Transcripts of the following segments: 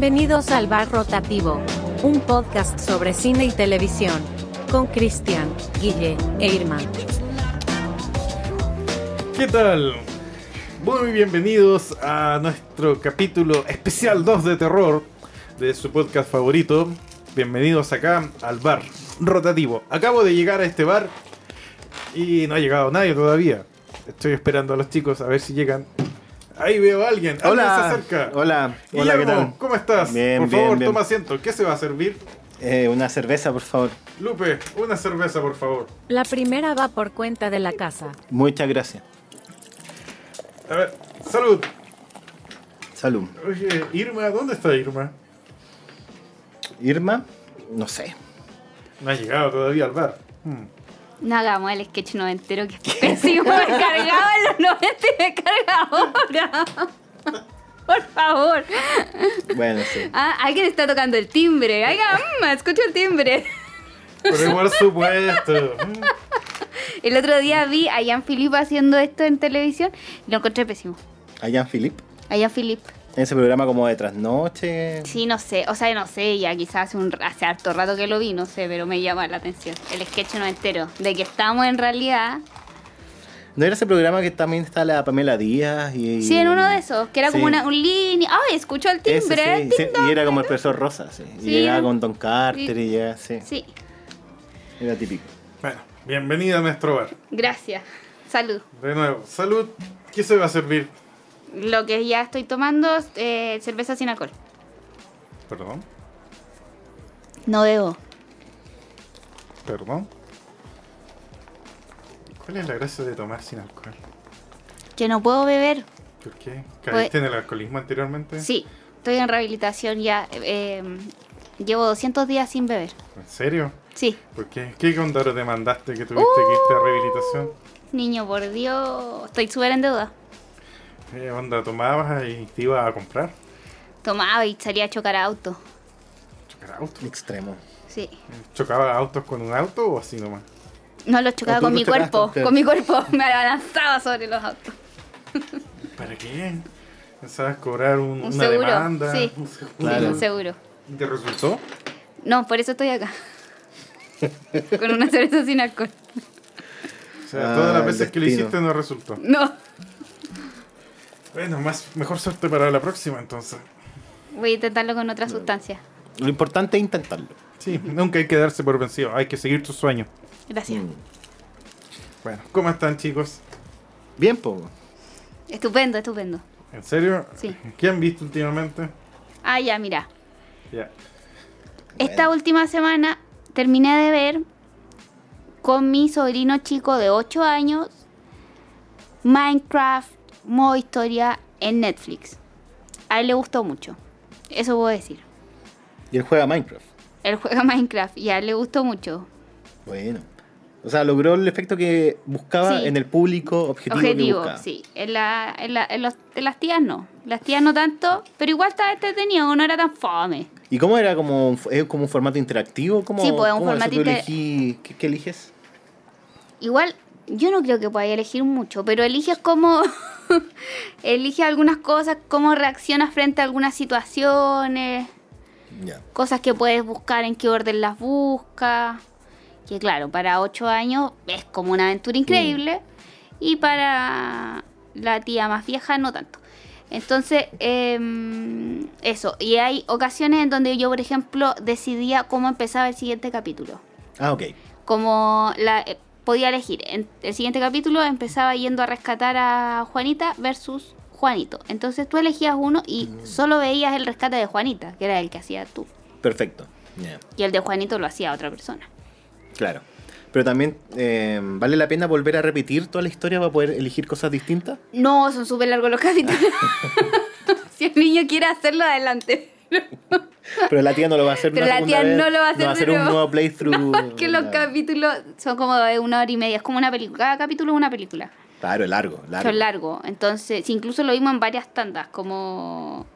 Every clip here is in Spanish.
Bienvenidos al Bar Rotativo, un podcast sobre cine y televisión, con Cristian, Guille e Irma. ¿Qué tal? Muy bienvenidos a nuestro capítulo especial 2 de terror de su podcast favorito. Bienvenidos acá al bar rotativo. Acabo de llegar a este bar y no ha llegado nadie todavía. Estoy esperando a los chicos a ver si llegan. Ahí veo a alguien. Alguien Hola. se acerca. Hola. Hola, ¿qué Guillermo, tal? ¿cómo estás? Bien, por bien, favor, bien. toma asiento. ¿Qué se va a servir? Eh, una cerveza, por favor. Lupe, una cerveza, por favor. La primera va por cuenta de la casa. Muchas gracias. A ver, salud. Salud. Oye, Irma, ¿dónde está Irma? Irma, no sé. No ha llegado todavía al bar. Hmm. No hagamos el sketch noventero que es pésimo. Me cargaba en los 90 y me carga ahora. Por favor. Bueno, sí. Ah, alguien está tocando el timbre. Oiga, mm, escucho el timbre. Pero por supuesto. El otro día vi a Jean-Philippe haciendo esto en televisión y lo encontré pésimo. A Jean-Philippe. A Jean-Philippe. En ese programa como de trasnoche. Sí, no sé. O sea, no sé. Ya quizás hace, un, hace harto rato que lo vi, no sé, pero me llama la atención. El sketch noventero. De que estamos en realidad. ¿No era ese programa que también está la Pamela Díaz? Y, Sí, en uno de esos. Que era como una, un línea. ¡Ay, escucho el Ese, timbre! y era como el profesor Rosa, sí. Y llegaba con Don Carter Sí. y ya, sí. Sí, Era típico. Bueno, bienvenida a nuestro bar. gracias. Salud. De nuevo, salud. ¿Qué se va a servir? Lo que ya estoy tomando es eh, cerveza sin alcohol. Perdón, No bebo. perdón. ¿Cuál es la gracia de tomar sin alcohol? Que no puedo beber. ¿Por qué? Pues- ¿Caíste en el alcoholismo anteriormente? Sí, estoy en rehabilitación ya. eh, llevo 200 días sin beber. ¿En serio? Sí. ¿Por qué? ¿Qué condoro te mandaste que tuviste que irte a rehabilitación? Niño, por Dios. Estoy súper en deuda. ¿Qué onda tomabas y te ibas a comprar? Tomaba y salía a chocar auto. ¿Chocar autos? Extremo. Sí. ¿Chocaba autos con un auto o así nomás? No los chocaba Ah, con los mi cuerpo. Con mi cuerpo. Me abalanzaba sobre los autos. ¿Para qué? ¿Pensabas cobrar un- Un una seguro, demanda? sí. Un seguro. Claro. Seguro. ¿Y ¿Te resultó? No, por eso estoy acá. con una cerveza sin alcohol. O sea, Ah, todas las el veces que lo hiciste no resultó. No. Bueno, más, mejor suerte para la próxima entonces. Voy a intentarlo con otra sustancia. Lo importante es intentarlo. Sí, nunca hay que darse por vencido, hay que seguir tus sueños. Gracias. Mm. Bueno, ¿cómo están chicos? Bien, poco. Estupendo, estupendo. ¿En serio? Sí. ¿Qué han visto últimamente? Ah, ya, mira. Ya. Esta última semana terminé de ver con mi sobrino chico de 8 años Minecraft modo historia en Netflix. A él le gustó mucho. Eso puedo decir. Y él juega Minecraft. Él juega Minecraft y a él le gustó mucho. Bueno. O sea, logró el efecto que buscaba Sí. en el público objetivo, que Objetivo, buscaba. sí. En, la, en, la- en los- en las tías no. Las tías no tanto, pero igual estaba entretenido, no era tan fome. ¿Y cómo era? ¿Como ¿Es como un formato interactivo? ¿Cómo, Sí, pues, es un formato ¿Tú inter- elegí- ¿qué, qué eliges? Igual, yo no creo que podáis elegir mucho, pero eliges cómo. eliges algunas cosas, cómo reaccionas frente a algunas situaciones, cosas que puedes buscar, en qué orden las buscas. Que claro, para 8 años es como una aventura increíble. Y para la tía más vieja, no tanto. Entonces, em, eso. Y hay ocasiones en donde yo, por ejemplo, decidía cómo empezaba el siguiente capítulo Ah, ok. como la podía elegir. En el siguiente capítulo empezaba yendo a rescatar a Juanita versus Juanito. Entonces tú elegías uno y solo veías el rescate de Juanita, que era el que hacía tú. Perfecto. Y el de Juanito lo hacía otra persona. Claro. Pero también, eh, ¿vale la pena volver a repetir toda la historia para poder elegir cosas distintas? No, son súper largos los capítulos. si el niño quiere hacerlo, adelante. Pero la tía no lo va a hacer Pero una la tía vez, no lo va a hacer No va a hacer un nuevo. playthrough. que los capítulos son como de una hora y media. Es como una película. Cada capítulo es una película. Claro, es largo, largo. Son largos. Entonces, incluso lo vimos en varias tandas, como...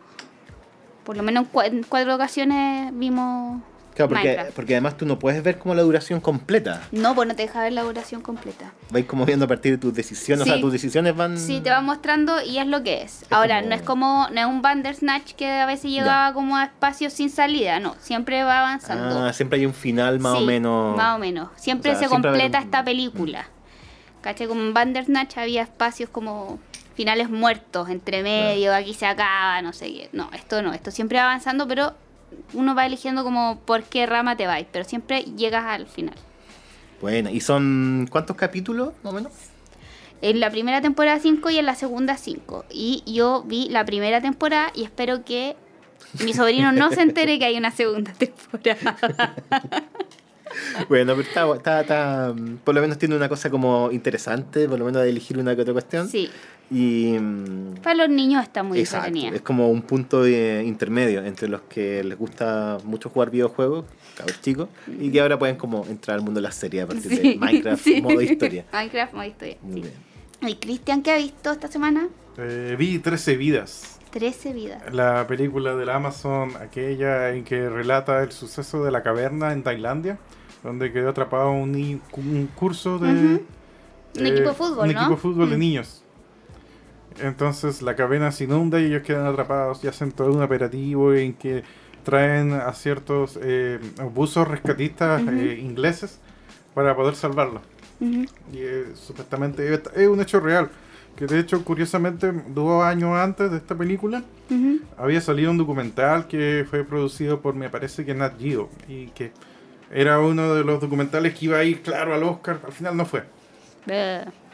Por lo menos en cuatro ocasiones vimos Claro, porque, Minecraft. porque además tú no puedes ver como la duración completa. No, pues no te deja ver la duración completa. Vais como viendo a partir de tus decisiones. O sea, tus decisiones van. Sí, te va mostrando y es lo que es. Ahora, como- no es como, no es un Bandersnatch que a veces llegaba como a espacios sin salida, no, siempre va avanzando. Ah, siempre hay un final más o menos. Más o menos. Siempre O sea, se siempre completa esta película. ¿Cachai? Como en Bandersnatch había espacios como finales muertos entre medio, aquí se acaba, no sé qué. No, esto no, esto siempre va avanzando, pero uno va eligiendo como por qué rama te vais, pero siempre llegas al final. Bueno, ¿y son cuántos capítulos, más o menos? En la primera temporada 5 y en la segunda 5. Y yo vi la primera temporada y espero que mi sobrino no se entere que hay una segunda temporada. Bueno, pero está, está, está- Por lo menos tiene una cosa como interesante, por lo menos de elegir una que otra cuestión. Sí, Y. para los niños está muy Exacto, entretenida. es como un punto de intermedio entre los que les gusta mucho jugar videojuegos, cabros chicos, y que ahora pueden como entrar al mundo de las series a partir de Sí, Minecraft sí. modo historia. Minecraft modo historia. Muy sí. bien. ¿Y Cristian qué ha visto esta semana? Eh, vi 13 vidas. 13 vidas. La película del Amazon, aquella en que relata el suceso de la caverna en Tailandia, donde quedó atrapado un, un curso de... Ujú. Un equipo de fútbol, Un ¿no? equipo de fútbol de Mm. niños. Entonces la caverna se inunda y ellos quedan atrapados y hacen todo un operativo en que traen a ciertos eh, buzos rescatistas eh, ingleses para poder salvarlos. Y eh, supuestamente es un hecho real. Que de hecho, curiosamente, dos años antes de esta película, había salido un documental que fue producido por, me parece que Nat Geo. Y que era uno de los documentales que iba a ir, claro, al Oscar. Al final no fue.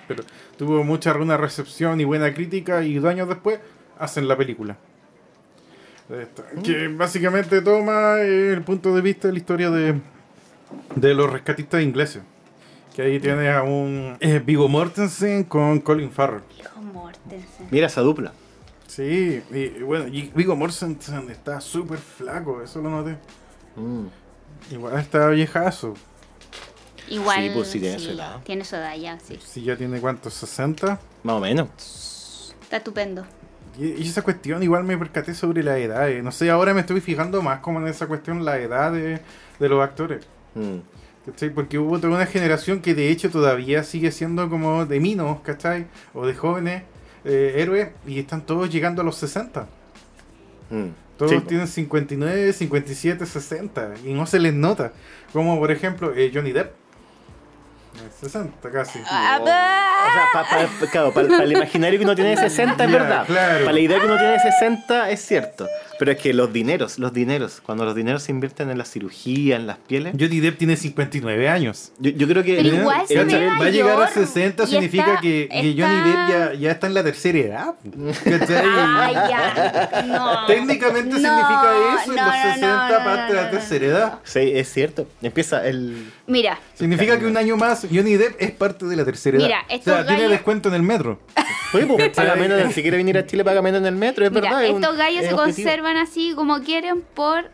Pero tuvo mucha buena recepción y buena crítica. Y dos años después hacen la película. Esta, Que básicamente toma el punto de vista de la historia de, de los rescatistas ingleses. Que ahí tienes a un eh, Viggo Mortensen con Colin Farrell. Hijo Mortensen. Mira esa dupla. Sí, y, y bueno, y Viggo Mortensen está súper flaco, eso lo noté. Mm. Igual está viejazo. Igual. Sí, pues sí, tiene su edad. Tiene su edad ya, sí. Si ya tiene cuántos, 60. Más o menos. Está estupendo. Y, y esa cuestión igual me percaté sobre la edad. eh. No sé, ahora me estoy fijando más como en esa cuestión, la edad de, de los actores. Mm. ¿Cachai? Porque hubo toda una generación que de hecho todavía sigue siendo como de minos, ¿cachai? O de jóvenes eh, héroes y están todos llegando a los 60. Mm. Todos Sí, tienen 59, 57, 60 y no se les nota. Como por ejemplo eh, Johnny Depp. Eh, 60 casi. Ah, O sea, pa- pa- claro, para el imaginario que uno tiene de 60 es verdad. claro. Para la idea que uno tiene de 60 es cierto. Pero es que los dineros, los dineros, cuando los dineros se invierten en la cirugía, en las pieles, Johnny Depp tiene 59 años. yo, yo creo que... Pero igual se el-. Va a llegar a mayor 60 y significa está- que, que está- Johnny Depp ya, ya está en la tercera edad. ¿Cachai? Ay, ya. No. Técnicamente No, significa eso, en no, los no, 60 no, no, parte de la tercera edad. Sí, es cierto. Empieza el... Mira, Significa que un año más Johnny Depp es parte de la tercera edad. Mira, o sea, tiene descuento en el metro. Oye, pues, paga menos, si quiere venir a Chile paga menos en el metro, es mira verdad. es un- estos gallos es se objetivo. conservan así como quieren por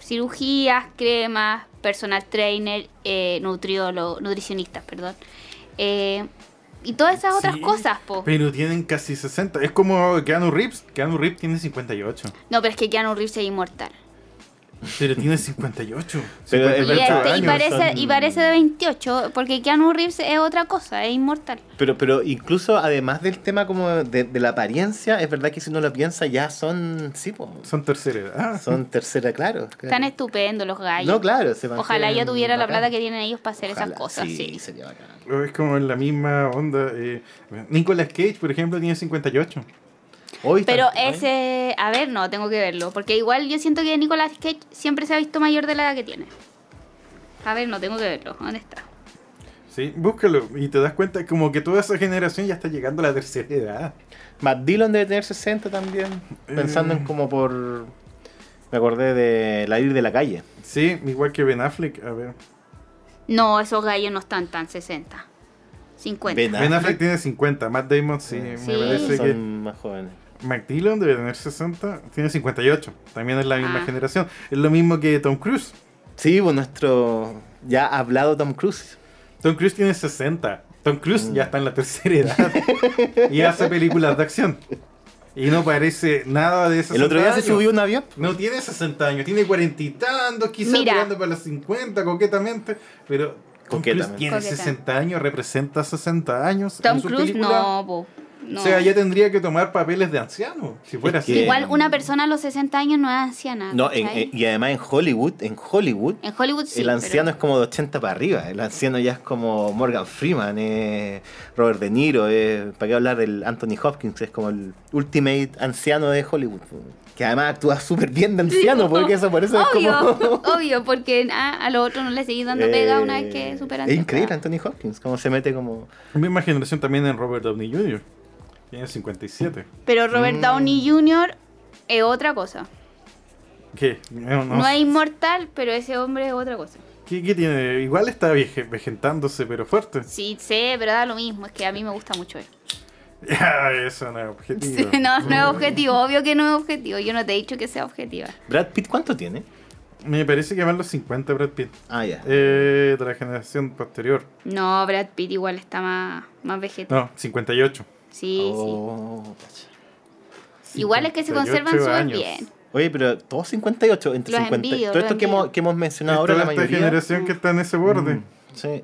cirugías, cremas, personal trainer, eh, nutriólogo, nutricionistas, perdón. Eh, y todas esas otras Sí, cosas, po. Pero tienen casi 60. Es como Keanu Reeves. Keanu Reeves tiene 58. No, pero es que Keanu Reeves es inmortal. Pero tiene 58. Pero es Y, 58 verdad, este- y parece, son- y parece de 28, porque Keanu Reeves es otra cosa, es inmortal. Pero, pero incluso además del tema como de, de la apariencia, es verdad que si uno lo piensa ya son, sí, po, Son tercera edad. son tercera, claro. claro. Están estupendos los gallos. No, claro. se Ojalá yo tuviera la plata que tienen ellos para hacer Ojalá, esas cosas, sí, sí. sería bacán. Es como en la misma onda. Eh, Nicolas Cage, por ejemplo, tiene 58. Hoy Pero ¿eh? ese, a ver, no, tengo que verlo, porque igual yo siento que Nicolas Cage siempre se ha visto mayor de la edad que tiene. A ver, no, tengo que verlo, ¿dónde está? Sí, búscalo. Y te das cuenta como que toda esa generación ya está llegando a la tercera edad. Matt Dillon debe tener 60 también. Pensando Eh. en como por. Me acordé de La ir de la calle. Sí, igual que Ben Affleck. A ver. No, esos gallos no están tan 60. 50. Ben Ben Affleck tiene 50. Matt Damon, sí, Sí. me parece Son que. más jóvenes. McDillon debe tener 60. Tiene 58. También es la misma Ah. generación. Es lo mismo que Tom Cruise. Sí, pues nuestro ya hablado Tom Cruise. Tom Cruise tiene 60. Tom Cruise Mm. ya está en la tercera edad. y hace películas de acción. Y no parece nada de 60 El otro día se años. subió un avión. No tiene 60 años, tiene cuarenta y tantos, quizás tirando para los 50 coquetamente, pero Tom Cruise tiene Coqueta. 60 años, representa 60 años Tom en su Cruise película. no, po. No. O sea, ya tendría que tomar papeles de anciano, si fuera Es así. que- Igual una persona a los 60 años no es anciana. No, en- y además en Hollywood, en Hollywood, En Hollywood sí. el anciano pero- es como de 80 para arriba. El anciano ya es como Morgan Freeman, eh, Robert De Niro, eh, ¿para qué hablar del Anthony Hopkins? Es como el ultimate anciano de Hollywood. Que además actúa súper bien de anciano, porque eso por eso obvio, es como... obvio, porque a, a los otros no le seguís dando pega una vez que Eh, superan. Es increíble Anthony Hopkins, cómo se mete como... Misma generación también en Robert Downey Jr. Tiene 57. Pero Robert Mm. Downey Jr. es otra cosa. ¿Qué? No, no No, sé. es inmortal, pero ese hombre es otra cosa. ¿Qué, qué tiene? Igual está vegetándose, pero fuerte. Sí, sé, pero da lo mismo. Es que a mí me gusta mucho él. Eso no es objetivo. no, no es objetivo. Obvio que no es objetivo. Yo no te he dicho que sea objetiva. Brad Pitt, ¿cuánto tiene? Me parece que van los 50 Brad Pitt. Ah, ya. Eh, de la generación posterior. No, Brad Pitt igual está más, más vegetal. No, 58. Sí, Oh, sí. Igual es que se 58 conservan súper bien. Oye, pero todos 58, entre Los 50. envidio, todo esto que hemos, que hemos mencionado ahora, la esta mayoría. generación que está en ese borde. Mm, sí.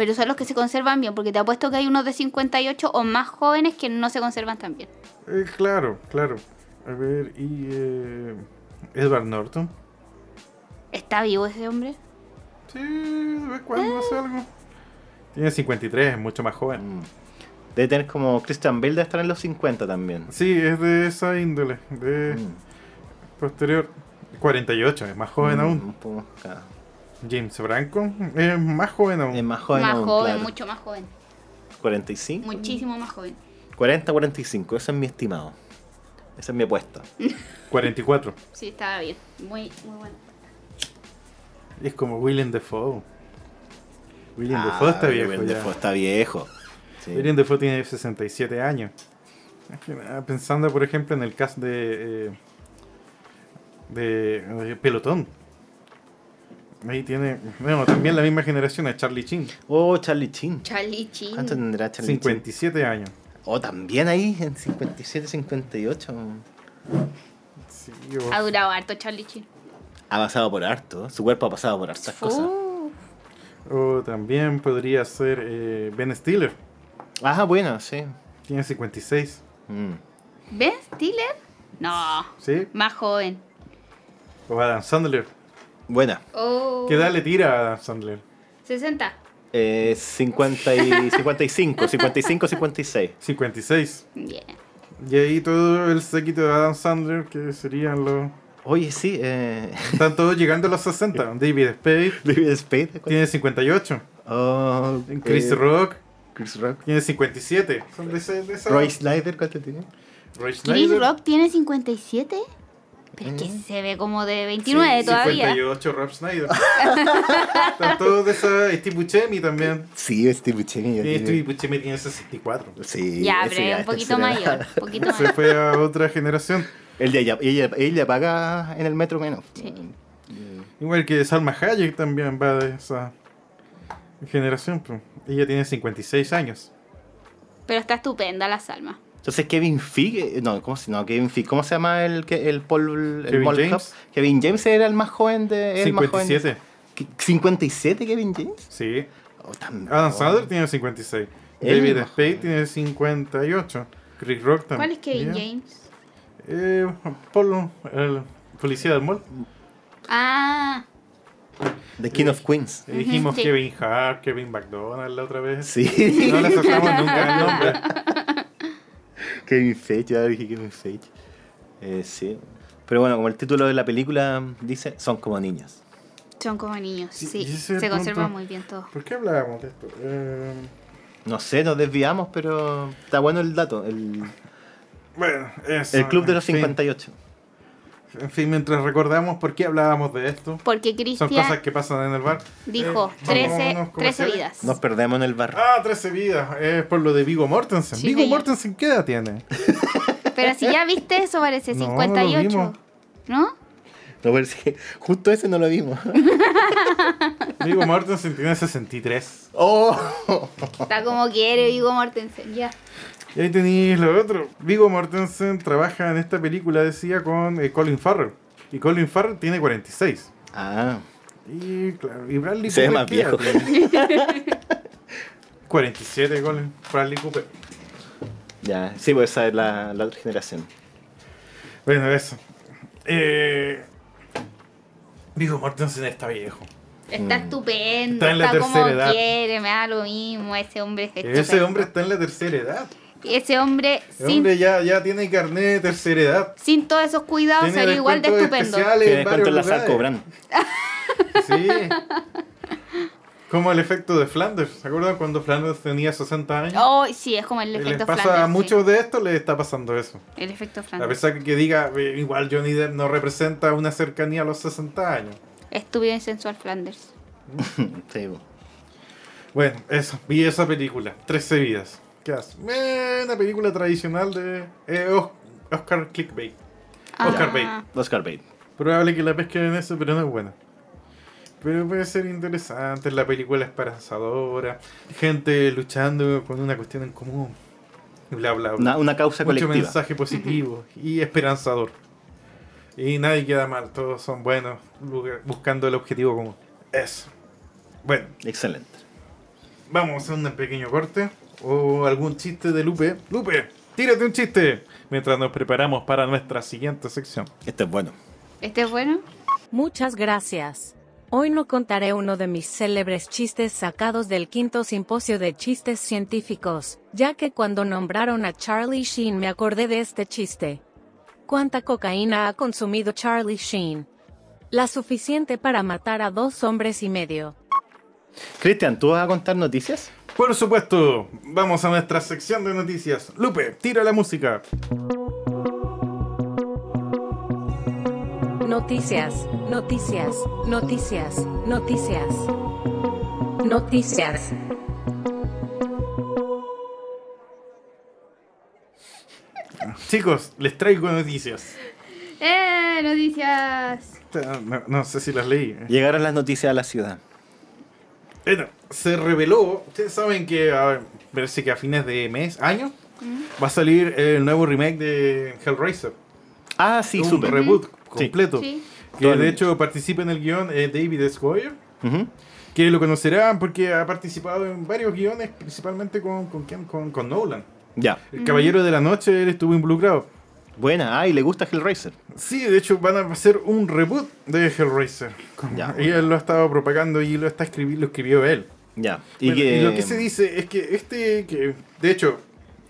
Pero son los que se conservan bien, porque te apuesto que hay unos de 58 o más jóvenes que no se conservan tan bien. Eh, claro, claro. A ver, y. Eh, Edward Norton. ¿Está vivo ese hombre? Sí, de vez cuando hace algo. Tiene 53, es mucho más joven. Mm. Debe tener como Christian Bale, debe estar en los 50 también. Sí, es de esa índole. De Mm. posterior. 48, es más joven Mm, aún. un poco, claro. James Franco es más joven aún. Es más joven más aún, joven, claro. mucho más joven. 45. Muchísimo más joven. 40, 45, ese es mi estimado. Esa es mi apuesta. 44. Sí, estaba bien. Muy, muy bueno. Es como William Defoe. William Ah, Defoe está viejo Willem ya. Dafoe está viejo. Sí. William Defoe tiene 67 años. Ah, Pensando, por ejemplo, en el cast de. eh, de, de Pelotón. Ahí tiene. Bueno, también la misma generación es Charlie Chin. Oh, Charlie Chin. Charlie Chin. ¿Cuánto tendrá Charlie Chin? 57 años. Oh, también ahí, en 57, 58. Sí, Ha durado harto Charlie Chin. Ha pasado por harto. Su cuerpo ha pasado por hartas cosas. O también podría ser eh, Ben Stiller. Ah, bueno, sí. Tiene 56. Mm. ¿Ben Stiller? No, ¿Sí? más joven. O Adam Sandler. Buena. Oh, ¿Qué edad le tira a Adam Sandler? 60. Eh, 50 y 55, 55, 56. 56. Bien. Y ahí todo el séquito de Adam Sandler, que serían los. Oye, sí, eh, Están todos llegando a los 60. David Spade David Spade. ¿cuál? tiene 58. Oh, Chris eh, Rock Chris Rock. tiene 57. Son de, ese, de esa. Roy Snyder, ¿cuánto tiene? Roy Chris Schneider, Rock tiene 57. Pero es que se ve como de 29 Sí, todavía. 58 Rob Schneider. Están todos de esa. Steve Buscemi también. Sí, Steve Buscemi. ya tiene- Steve Buscemi tiene 64. Sí, Ya, pero es un poquito mayor. Un poquito Se fue a otra generación. Él ya, ella, ella paga en el metro menos. Sí. Igual que Salma Hayek también va de esa generación. pues. Ella tiene 56 años. Pero está estupenda la Salma. Entonces Kevin Feige, eh, no, ¿cómo se, no, Kevin Feige, ¿cómo se llama el el Paul el Kevin James. Cop? Kevin James era el más joven de el más joven de- 57. ¿Qué- 57 Kevin James? Sí. Oh, Adam. Sandler tiene 56. Él David Spade tiene 58. Chris Rock también. ¿Cuál es Kevin James? Eh, Polo, el policía del mall. Ah, The King of Queens. Eh, dijimos sí. Kevin Hart, Kevin McDonald la otra vez. Sí. No le sacamos nunca el nombre. Kevin Feige, ya dije Kevin Feige. Eh, sí. Pero bueno, como el título de la película dice, son como niños. son como niños. Sí, se conservan punto. muy bien todos. ¿Por qué hablábamos de esto? Eh, No sé, nos desviamos, pero está bueno el dato. El, bueno, eso. el club de los en fin. 58. En fin, mientras recordamos por qué hablábamos de esto. Porque Son cosas que pasan en el bar. dijo Eh, 13, vámonos, 13 comerciales. vidas. Nos perdemos en el bar. Ah, 13 vidas. Es por lo de Vigo Mortensen. Sí, Vigo señor. Mortensen, ¿qué edad tiene? Pero si ya viste eso parece No, no lo 58. vimos. ¿No? No, pero es que justo ese no lo vimos. Vigo Mortensen tiene 63. ¡Oh! Está como quiere Vigo Mortensen, ya. Y ahí tenéis lo otro. Vigo Mortensen trabaja en esta película, decía, con eh, Colin Farrell. Y Colin Farrell tiene 46. Ah, Y claro, y Bradley Se ve Cooper, más ¿qué viejo. edad tiene? 47 Colin Bradley Cooper. ya. Sí, pues esa es la, la otra generación. Bueno, eso. Eh, Vigo Mortensen está viejo. Está Mm. estupendo, Está en la está como tercera edad. quiere, me da lo mismo, ese hombre es Ese estupendo. hombre está en la tercera edad. Ese hombre Ese sin, hombre ya, ya tiene carnet de tercera edad. sin todos esos cuidados Tiene sería igual de estupendo. Que en descuento en la lugares. Brand. Sí. Como el efecto de Flanders. ¿Se acuerdan cuando Flanders tenía 60 años? Oh, sí, es como el Les efecto pasa Flanders. a sí. muchos de estos les está pasando eso. El efecto A Flanders. pesar que diga, eh, igual Johnny Depp no representa una cercanía a los 60 años. Estúpido y sensual Flanders. Sí, pues. Bueno, eso, vi esa película, 13 vidas. Eh, una película tradicional de eh, Os- Oscar Clickbait. Oscar Ah, Bate. Oscar Bate. Probable que la pesquen en eso, pero no es buena. Pero puede ser interesante, la película esperanzadora, gente luchando con una cuestión en común, bla bla bla. Una, una causa Mucho colectiva. mensaje positivo y esperanzador. Y nadie queda mal, todos son buenos, buscando el objetivo común. Eso. Bueno, Excelente. vamos a hacer un pequeño corte o algún chiste de Lupe. Lupe, tírate un chiste mientras nos preparamos para nuestra siguiente sección. Este es bueno. ¿Este es bueno? Muchas gracias. Hoy no contaré uno de mis célebres chistes sacados del quinto simposio de chistes científicos, ya que cuando nombraron a Charlie Sheen me acordé de este chiste. ¿Cuánta cocaína ha consumido Charlie Sheen? La suficiente para matar a dos hombres y medio. Cristian, ¿tú vas a contar noticias? Por supuesto, vamos a nuestra sección de noticias. Lupe, tira la música. Noticias, noticias, noticias, noticias. Noticias. Chicos, les traigo noticias. ¡Eh! Noticias. No, no sé si las leí. Llegaron las noticias a la ciudad. Bueno, se reveló. Ustedes saben que a ver, parece que a fines de mes, año, va a salir el nuevo remake de Hellraiser. Ah, sí, un súper. reboot completo. Sí. Que de hecho participa en el guion eh, David S. Goyer. Ujú. Que lo conocerán porque ha participado en varios guiones, principalmente con, con, con, con Nolan. Ya. El Caballero de la Noche, él estuvo involucrado. Buena. Ah, y le gusta Hellraiser. Sí, de hecho van a hacer un reboot de Hellraiser. Ya. Y él lo ha estado propagando y lo está escribiendo, lo escribió él. Ya. Y, Bueno, que... y lo que se dice es que este, que de hecho,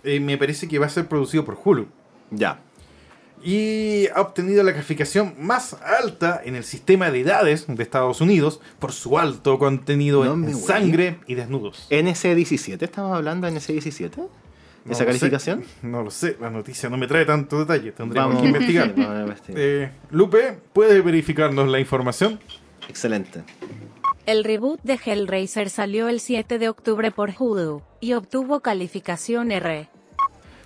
eh, me parece que va a ser producido por Hulu. Ya. Y ha obtenido la calificación más alta en el sistema de edades de Estados Unidos por su alto contenido No en sangre y desnudos. NC17, ¿estamos hablando de NC17? No ¿Esa lo calificación? sé, no lo sé, la noticia no me trae tanto detalle, tendríamos Vamos que investigar. Eh, Lupe, ¿puede verificarnos la información? Excelente. El reboot de Hellraiser salió el 7 de octubre por Hulu y obtuvo calificación R.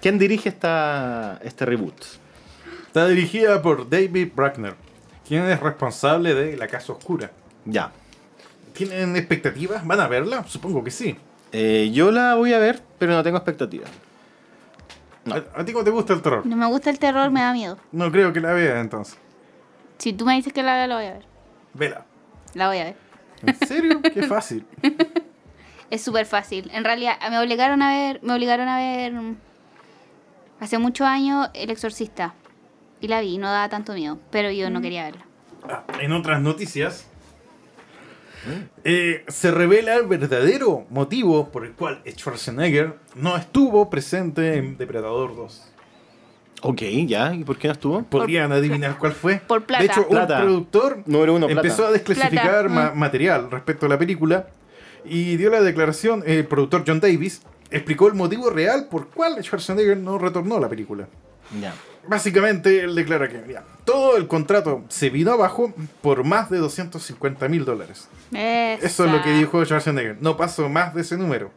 ¿Quién dirige esta, este reboot? Está dirigida por David Brackner, quien es responsable de La Casa Oscura. Ya. ¿Tienen expectativas? ¿Van a verla? Supongo que sí. Eh, yo la voy a ver, pero no tengo expectativas. No. ¿A, ti cómo te gusta el terror? No me gusta el terror, me da miedo. No creo que la veas entonces. Si tú me dices que la vea, la voy a ver. Vela. La voy a ver. ¿En serio? Qué fácil. Es súper fácil. En realidad, me obligaron a ver, me obligaron a ver mm, hace muchos años El Exorcista. Y la vi, no daba tanto miedo, pero yo no quería verla. Ah, En otras noticias, eh, se revela el verdadero motivo por el cual Schwarzenegger no estuvo presente en Depredador 2. Ok, ya. ¿Y por qué no estuvo? ¿Podrían adivinar cuál fue? por plata. De hecho, Plata. un productor Número uno, plata. empezó a desclasificar ma- mm. material respecto a la película y dio la declaración, el productor John Davis explicó el motivo real por cual Schwarzenegger no retornó a la película. Ya. Básicamente, él declara que mira, todo el contrato se vino abajo por más de 250 mil dólares. Eso es lo que dijo Schwarzenegger. No pasó más de ese número.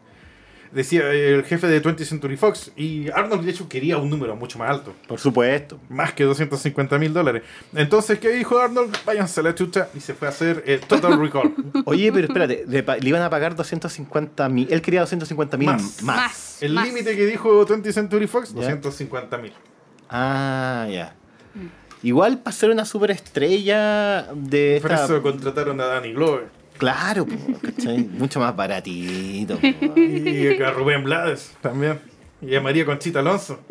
decía el jefe de 20th Century Fox. Y Arnold, de hecho, quería un número mucho más alto. Por supuesto. Más que 250 mil dólares. Entonces, ¿qué dijo Arnold? Váyanse a la chucha. Y se fue a hacer eh, Total Recall. Oye, pero espérate, le, iban a pagar 250 mil. Él quería 250 mil Más. más. Más. El límite que dijo 20th Century Fox, Ya. 250 mil. Ah, ya. Igual para ser una superestrella de Por esta- eso contrataron a Danny Glover. Claro, po, ¿cachai? Mucho más baratito. po. Y a Rubén Blades también. Y a María Conchita Alonso.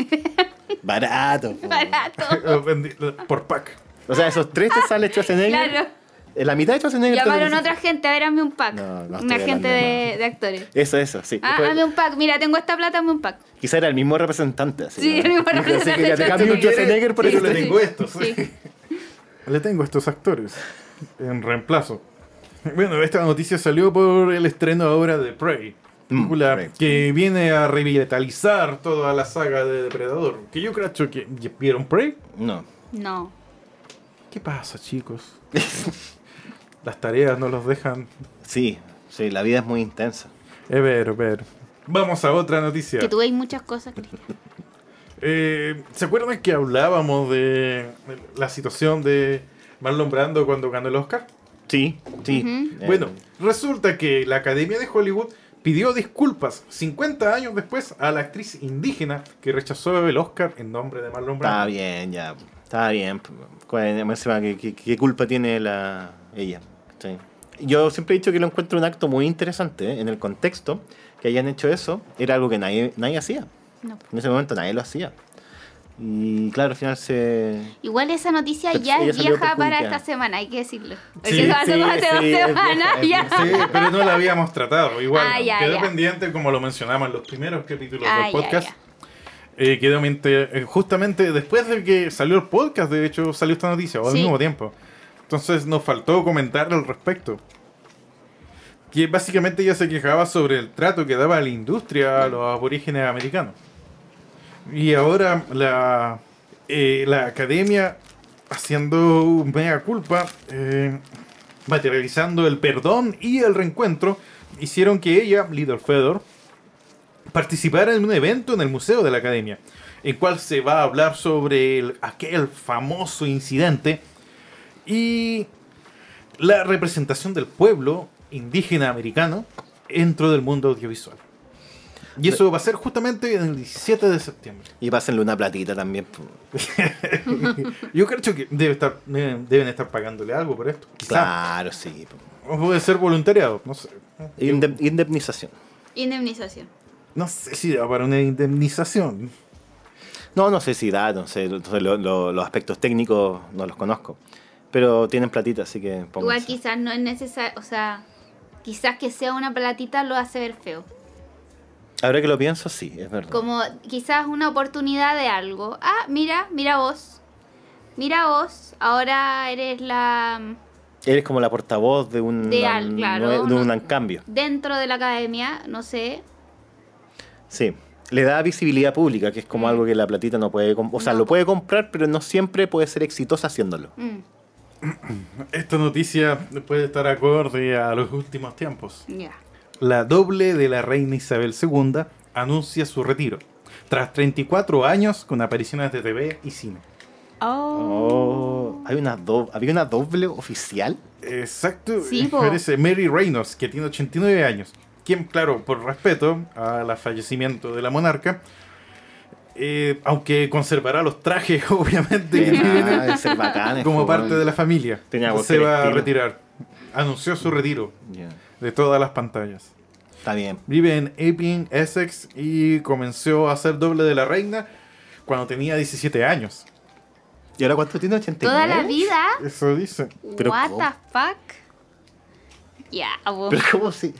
Barato. po. Barato. Por pack. O sea, esos tres te sale Schwarzenegger. Claro. En la mitad de Schwarzenegger. Llamaron a otra gente, a ver, hazme un pack. No, no Una gente de, actores. Eso, eso, sí. Ah, Después- hazme un pack. Mira, tengo esta plata, hazme un pack. Quizá era el mismo representante. Así, Sí, ¿no? el mismo Así que ya te representante. cambio un Schwarzenegger por eso. le tengo estos. Sí. Le tengo estos actores en reemplazo. Bueno, esta noticia salió por el estreno ahora de Prey. Película Prey. que viene a revitalizar toda la saga de Depredador. Que yo creo que... ¿Vieron Prey? No. No. ¿Qué pasa, chicos? Las tareas no los dejan... Sí, sí, la vida es muy intensa. Eh, ver, ver. Vamos a otra noticia. Que tú veis muchas cosas. Eh, ¿Se acuerdan que hablábamos de la situación de Marlon Brando cuando ganó el Oscar? Sí, sí. Eh, Bueno, resulta que la Academia de Hollywood pidió disculpas 50 años después a la actriz indígena que rechazó el Oscar en nombre de Marlon Está Brando. bien, ya. Está bien. ¿Cuál- encima, ¿Qué, qué, qué culpa tiene la ella? Sí. Yo siempre he dicho que lo encuentro un acto muy interesante ¿eh? en el contexto que hayan hecho eso. Era algo que nadie, nadie hacía. No. En ese momento nadie lo hacía. Y claro, al final se... Igual esa noticia Pero ya es vieja para esta semana, hay que decirlo. Porque Sí, eso sí, hace sí, dos semanas ya. Sí, pero no la habíamos tratado. Igual Ah, ya, quedó ya. pendiente, como lo mencionamos en los primeros capítulos Ah, del podcast. ya. Eh, quedó mente, eh, justamente después de que salió el podcast, de hecho, salió esta noticia, o al mismo tiempo. Entonces nos faltó comentar al respecto. Que básicamente ella se quejaba sobre el trato que daba la industria a los aborígenes americanos. Y ahora la, eh, la academia, haciendo mega culpa, eh, materializando el perdón y el reencuentro, hicieron que ella, Little Fedor, participara en un evento en el Museo de la Academia, en cual se va a hablar sobre el- aquel famoso incidente y la representación del pueblo indígena americano dentro del mundo audiovisual. Y eso va a ser justamente el 17 de septiembre. Y pásenle una platita también. Yo creo que debe estar, deben estar pagándole algo por esto. Quizá. Claro, sí. O puede ser voluntariado, no sé. Inde- indemnización. Indemnización. No sé si da para una indemnización. No, no sé si da, no sé, entonces lo- lo- los aspectos técnicos no los conozco. Pero tienen platita, así que Igual pónganse. quizás no es necesario, o sea, quizás que sea una platita lo hace ver feo. Ahora que lo pienso, sí, es verdad. Como quizás una oportunidad de algo. Ah, mira, mira vos. Mira vos, ahora eres la... Eres como la portavoz de un, De al- claro, de un no- cambio. Dentro de la academia, no sé. Sí. Le da visibilidad pública, que es como Mm. algo que la platita no puede... O sea, No. lo puede comprar, pero no siempre puede ser exitosa haciéndolo. Mm, Esta noticia puede estar acorde a los últimos tiempos. ya. La doble de la reina Isabel II anuncia su retiro, tras 34 años con apariciones de TV y cine. Oh, ¿hay una do- ¿había una doble oficial? Exacto, Sí, parece Mary Reynolds, que tiene 89 años, quien, claro, por respeto al fallecimiento de la monarca, eh, aunque conservará los trajes, obviamente, que tiene, Ah, debe ser bacán, como parte weón. de la familia, Tenía se va a retirar. Anunció su retiro de todas las pantallas. Está bien. Vive en Epping, Essex y comenzó a ser doble de la reina cuando tenía 17 años. ¿Y ahora cuánto tiene? ¿89? Toda la vida. Eso dice. Pero What ¿cómo? the fuck? Ya, vos. Pero ¿cómo si...?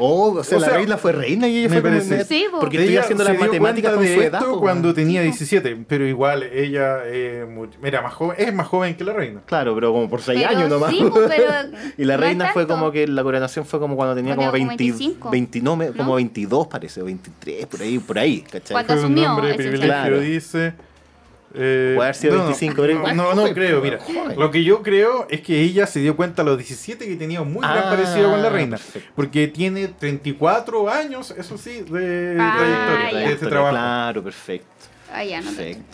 Oh, o sea, O la sea, reina fue reina y ella me fue parece- Sí, po. Porque estoy Ella haciendo las matemáticas con de su edad. esto cuando tenía 17, pero igual ella eh, era más joven, es más joven que la reina. Claro, pero como por 6 Pero años nomás. sí, pero y la no reina fue como que la coronación fue como cuando tenía Como como como 20, 25, 20 no, me- como ¿no? 22 parece, o 23, por ahí, por ahí, ¿cachai? Cuando Fue un nombre privilegio, Claro. dice. Eh, Puede haber sido no, 25, no, no, no creo, mira. Lo que yo creo es que ella se dio cuenta a los 17 que tenía un muy gran Ah, parecido con la reina. perfecto. Porque tiene 34 años, eso sí, de Ah, trayectoria, ya. de este trabajo. Claro, perfecto. Ah, ya, no.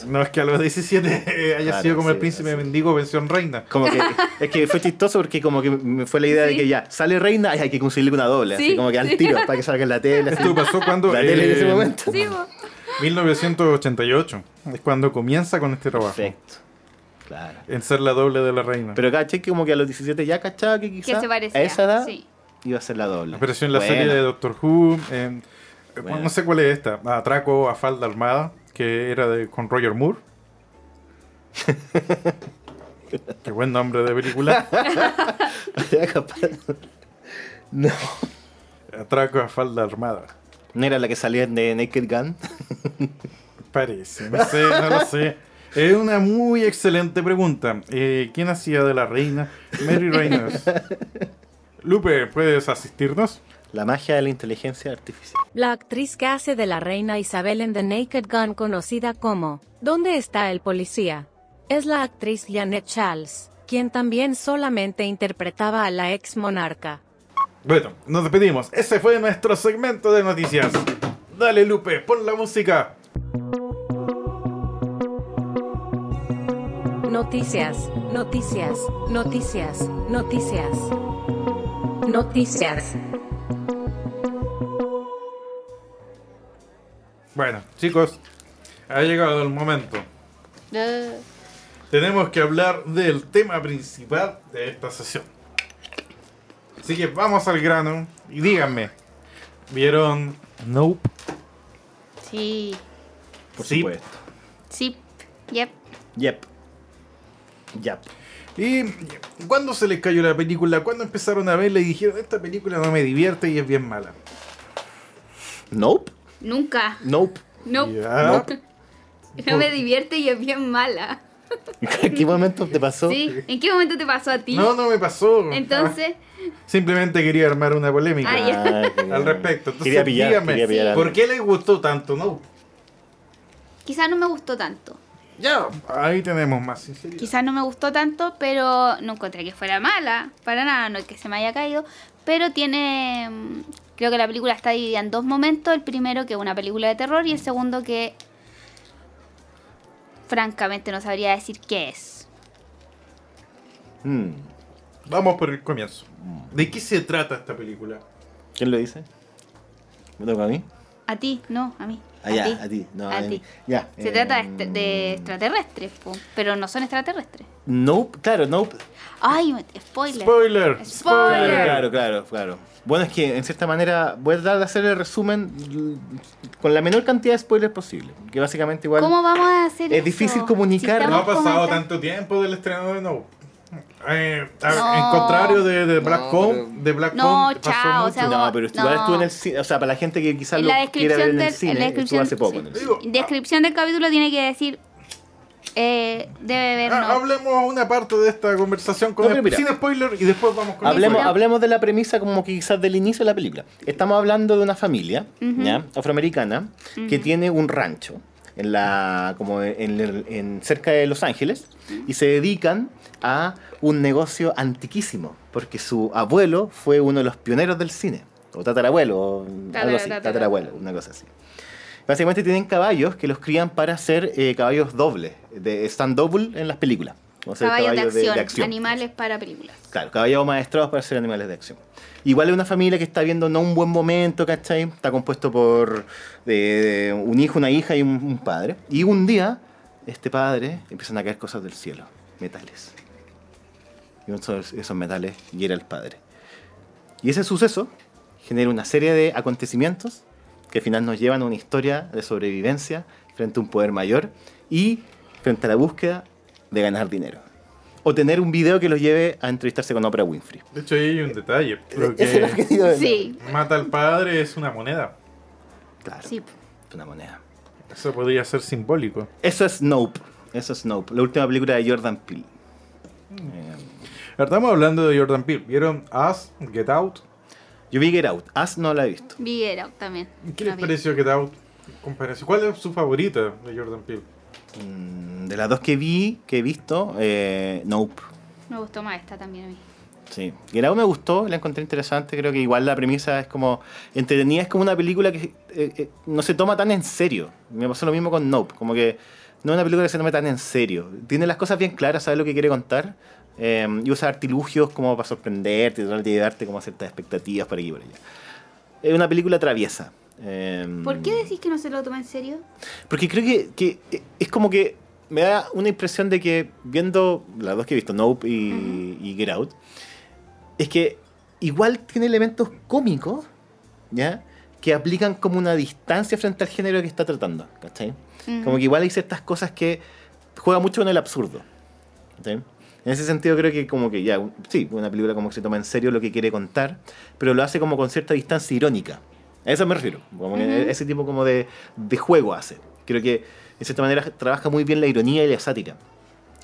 No es que a los 17 eh, haya Claro, sido como el príncipe sí. mendigo versión reina. Como que, es que fue chistoso porque como que me fue la idea de que ya sale reina y hay que conseguirle una doble, así Sí, como que al tiro, para que salga en la tele. así. Esto pasó cuando... La tele en ese eh, momento. Sí, po. 1988. Es cuando comienza con este trabajo. Perfecto. Claro. En ser la doble de la reina. Pero caché que como que a los 17 ya cachaba que quizás a esa edad Sí. iba a ser la doble. Apareció en la serie de Doctor Who. en- eh, Buena. No sé cuál es esta. Atraco a falda armada. Que era de, con Roger Moore. Qué buen nombre de película. No. Atraco a falda armada. ¿No era la que salía de Naked Gun? Parece. No sé, no lo sé. Es una muy excelente pregunta. Eh, ¿Quién hacía de la reina? Mary Reynolds. Lupe, ¿puedes asistirnos? La magia de la inteligencia artificial. La actriz que hace de la reina Isabel en The Naked Gun conocida como ¿Dónde está el policía? Es la actriz Janet Charles, quien también solamente interpretaba a la ex monarca. Bueno, nos despedimos. Ese fue nuestro segmento de noticias. Dale, Lupe, pon la música. Noticias, noticias, noticias, noticias. Noticias. Bueno, chicos, ha llegado el momento. Eh, Tenemos que hablar del tema principal de esta sesión. Así que vamos al grano y díganme, ¿vieron Nope? Sí. Por Sí. supuesto. Sí. Yep. Yep. Yep. ¿Y cuándo se les cayó la película? ¿Cuándo empezaron a verla y dijeron, esta película no me divierte y es bien mala? Nope. Nunca. Nope. No. Ya. No me divierte y es bien mala. ¿En qué momento te pasó? Sí. ¿En qué momento te pasó a ti? No, no me pasó. Entonces, Simplemente quería armar una polémica. Ah, al respecto. Entonces, quería pillar, dígame, quería pillar ¿por qué les gustó tanto, no? quizás no me gustó tanto. Ya, ahí tenemos más sinceridad. Quizás no me gustó tanto, pero no encontré que fuera mala. Para nada, no es que se me haya caído. Pero tiene. mm, Creo que la película está dividida en dos momentos. El primero que es una película de terror y el segundo que. Francamente no sabría decir qué es. Mm. Vamos por el comienzo. ¿De qué se trata esta película? ¿Quién lo dice? ¿Me toca a mí? A ti, no, a mí. Ah, ya, a ti. No, a a ti. mí. Ya. Se eh, trata de, est- de extraterrestres, po, pero no son extraterrestres. Nope, claro, Nope. Ay, spoiler. Spoiler. Spoiler. Claro, claro, claro. Bueno, es que en cierta manera voy a tratar de hacer el resumen con la menor cantidad de spoilers posible. Que básicamente igual. ¿Cómo vamos a hacer Es eso? difícil comunicar. No ha pasado comentando- tanto tiempo del estreno de No. Eh, a- No. En contrario de, de Black No, Phone, de Black No, Phone chao, mucho. o sea, No, pero igual No. estuve en el cine. O sea, para la gente que quizás lo la quiera ver en descripción el del- cine, en la estuvo descripción, hace poco sí. en el cine. Descripción del capítulo tiene que decir. Eh, debe ver Ah, no. hablemos una parte de esta conversación con No, pero el- mira. sin spoiler y después vamos con Hablemos, spoiler. hablemos de la premisa como que quizás del inicio de la película. Estamos hablando de una familia afroamericana que tiene un rancho en la como en, el- en- cerca de Los Ángeles y se dedican a un negocio antiquísimo porque su abuelo fue uno de los pioneros del cine o tatarabuelo o algo así, tatara- tatarabuelo, una cosa así. Básicamente tienen caballos que los crían para hacer eh, caballos dobles, de stand double en las películas. O sea, Caballos de acción, de acción. Animales para películas. Claro, caballos maestrados para ser animales de acción. Igual es una familia que está viendo no un buen momento, ¿cachai? Está compuesto por de- de un hijo, una hija y un, un padre. Y un día, este padre empiezan a caer cosas del cielo, metales. Y uno de esos metales hiera al padre. Y ese suceso genera una serie de acontecimientos que al final nos llevan a una historia de sobrevivencia frente a un poder mayor y frente a la búsqueda de ganar dinero. O tener un video que los lleve a entrevistarse con Oprah Winfrey. De hecho, ahí hay un detalle. Ese es el Porque Sí, mata al padre es una moneda. Claro, sí. es una moneda. Eso podría ser simbólico. Eso es Nope. Eso es Nope. La última película de Jordan Peele. Eh, Estamos hablando de Jordan Peele. ¿Vieron Us, Get Out? yo vi Get Out. As no la he visto. Vi Get Out también. ¿Qué les pareció Get Out? Comparación. ¿Cuál es su favorita de Jordan Peele? Mm, De las dos que vi, que he visto, eh, Nope. Me gustó más esta también a mí. Sí. Get Out me gustó, la encontré interesante. Creo que igual la premisa es como entretenida, es como una película que eh, eh, no se toma tan en serio. Me pasó lo mismo con Nope, como que no es una película que se tome tan en serio. Tiene las cosas bien claras, sabe lo que quiere contar eh, y usa artilugios como para sorprenderte, tratar de llevarte como a ciertas expectativas para aquí y por allá. Es una película traviesa. Eh, ¿Por qué decís que no se lo toma en serio? porque creo que, que es como que me da una impresión de que viendo las dos que he visto, Nope y, y Get Out, es que igual tiene elementos cómicos, ¿ya? Que aplican como una distancia frente al género que está tratando, ¿cachai? Ujú. Como que igual hay ciertas cosas que juega mucho con el absurdo, ¿cachai? En ese sentido creo que como que ya, un- sí, una película como que se toma en serio lo que quiere contar, pero lo hace como con cierta distancia irónica. A eso me refiero, como que Ujú. ese tipo como de, de juego hace. Creo que de cierta manera trabaja muy bien la ironía y la sátira,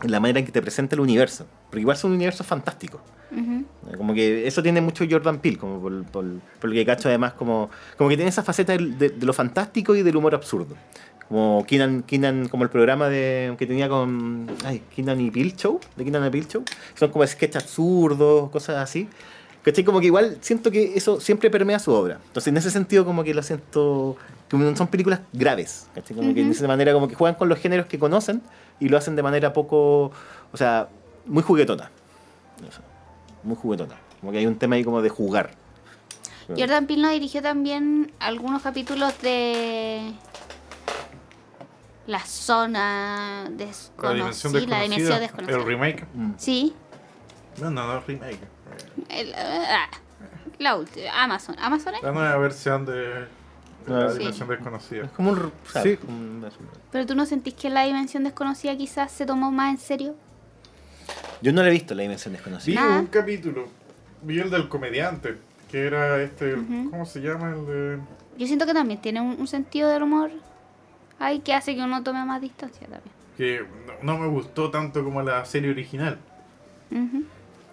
en la manera en que te presenta el universo, porque igual son universos fantásticos. Ujú. Como que eso tiene mucho Jordan Peele, como por, por- por lo que cacho además, como, como que tiene esa faceta del- de, de lo fantástico y del humor absurdo. Como Keenan, Keenan, como el programa de, que tenía con ay, Keenan y Peele Show, de Keenan y Peele Show. Son como sketch absurdos, cosas así. ¿Cachai? Como que igual siento que eso siempre permea su obra. Entonces, en ese sentido, como que lo siento. Como son películas graves. ¿cachai? Como que de esa manera, como que juegan con los géneros que conocen y lo hacen de manera poco. O sea, muy juguetona. Muy juguetona. Como que hay un tema ahí como de jugar. Jordan Peele nos dirigió también algunos capítulos de la zona La dimensión desconocida, la dimensión desconocida. El desconocida. remake. Mm. Sí, No, no, no, remake. el- ah, la última, Amazon. ¿Amazon es? La nueva versión de, la Ah, sí. dimensión desconocida. Es como un. Sí. Pero tú no sentís que la dimensión desconocida quizás se tomó más en serio. Yo no la he visto, La Dimensión Vi Desconocida. Nada. un capítulo. Vi el del comediante. Que era este. ¿Cómo se llama? El de. Yo siento que también tiene un, un sentido del humor ahí que hace que uno tome más distancia también. Que no, me gustó tanto como la serie original.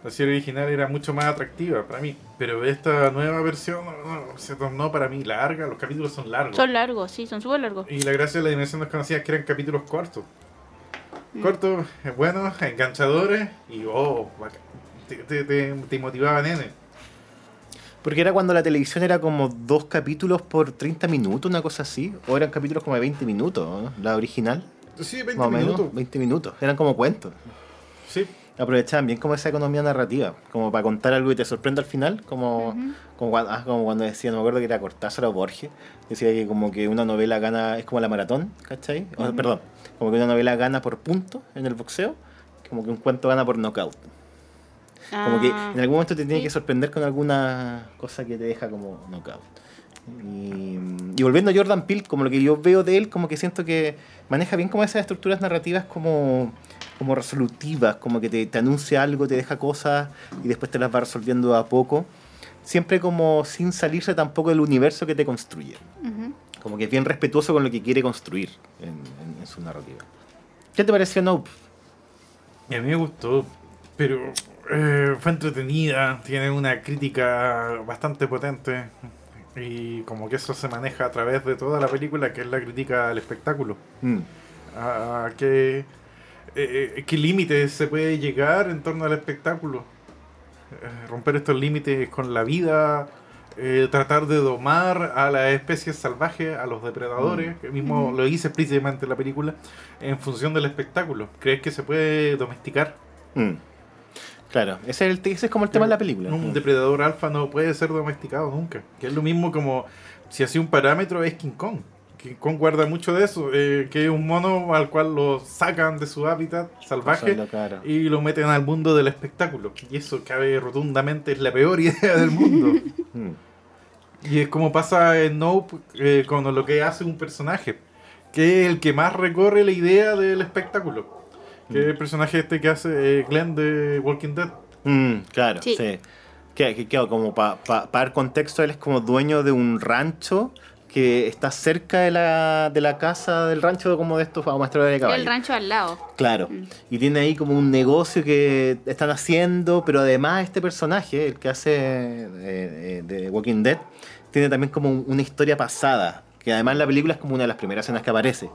La serie original era mucho más atractiva para mí. Pero esta nueva versión no, no, se tornó para mí larga. Los capítulos son largos. Son largos, sí, son súper largos. Y la gracia de la dimensión desconocida es que eran capítulos cortos. Mm. Cortos, eh, buenos, enganchadores y oh, te, te, te, te motivaba nene. Porque era cuando la televisión era como dos capítulos por 30 minutos, una cosa así. O eran capítulos como de 20 minutos, ¿no? La original. Sí, 20 más o menos. minutos. 20 minutos. Eran como cuentos. Sí, Aprovechaban bien como esa economía narrativa. Como para contar algo y te sorprende al final. Como, Ujú. como, cuando, ah, como cuando decía, no me acuerdo que era Cortázar o Borges. Decía que como que una novela gana, es como la maratón, ¿cachai? O. Perdón. Como que una novela gana por puntos en el boxeo. Como que un cuento gana por knockout. Como que Ah, en algún momento te tiene sí. que sorprender con alguna cosa que te deja como knockout. Y, y volviendo a Jordan Peele, como lo que yo veo de él, como que siento que maneja bien como esas estructuras narrativas como, como resolutivas, como que te, te anuncia algo, te deja cosas y después te las va resolviendo a poco. Siempre como sin salirse tampoco del universo que te construye. Como que es bien respetuoso con lo que quiere construir en, en- en su narrativa. ¿Qué te pareció Nope? a mí me gustó. Pero eh, fue entretenida, tiene una crítica bastante potente. Y como que eso se maneja a través de toda la película, que es la crítica al espectáculo. Mm. a, a qué, eh, qué límites se puede llegar en torno al espectáculo. Eh, romper estos límites con la vida, eh, tratar de domar a las especies salvajes, a los depredadores, que mismo lo dice explícitamente en la película, en función del espectáculo. ¿Crees que se puede domesticar? Claro, ese es, el, ese es como el tema de la película. Un depredador alfa no puede ser domesticado nunca. Que es lo mismo como si hacía un parámetro es King Kong. King Kong guarda mucho de eso, eh, que es un mono al cual lo sacan de su hábitat salvaje y lo meten al mundo del espectáculo. Y eso cabe rotundamente, es la peor idea del mundo. Mm. y es como pasa en Nope eh, con lo que hace un personaje, que es el que más recorre la idea del espectáculo. Que es el personaje este que hace eh, Glenn de Walking Dead. Mm, claro, sí. Sí. Que, que- claro, como para dar contexto, él es como dueño de un rancho que está cerca de la, de la casa del rancho como de estos maestros de caballo. El rancho al lado. Claro. Mm. Y tiene ahí como un negocio que están haciendo, pero además este personaje, el que hace eh, eh, de Walking Dead, tiene también como un- una historia pasada, que además en la película es como una de las primeras escenas que aparece.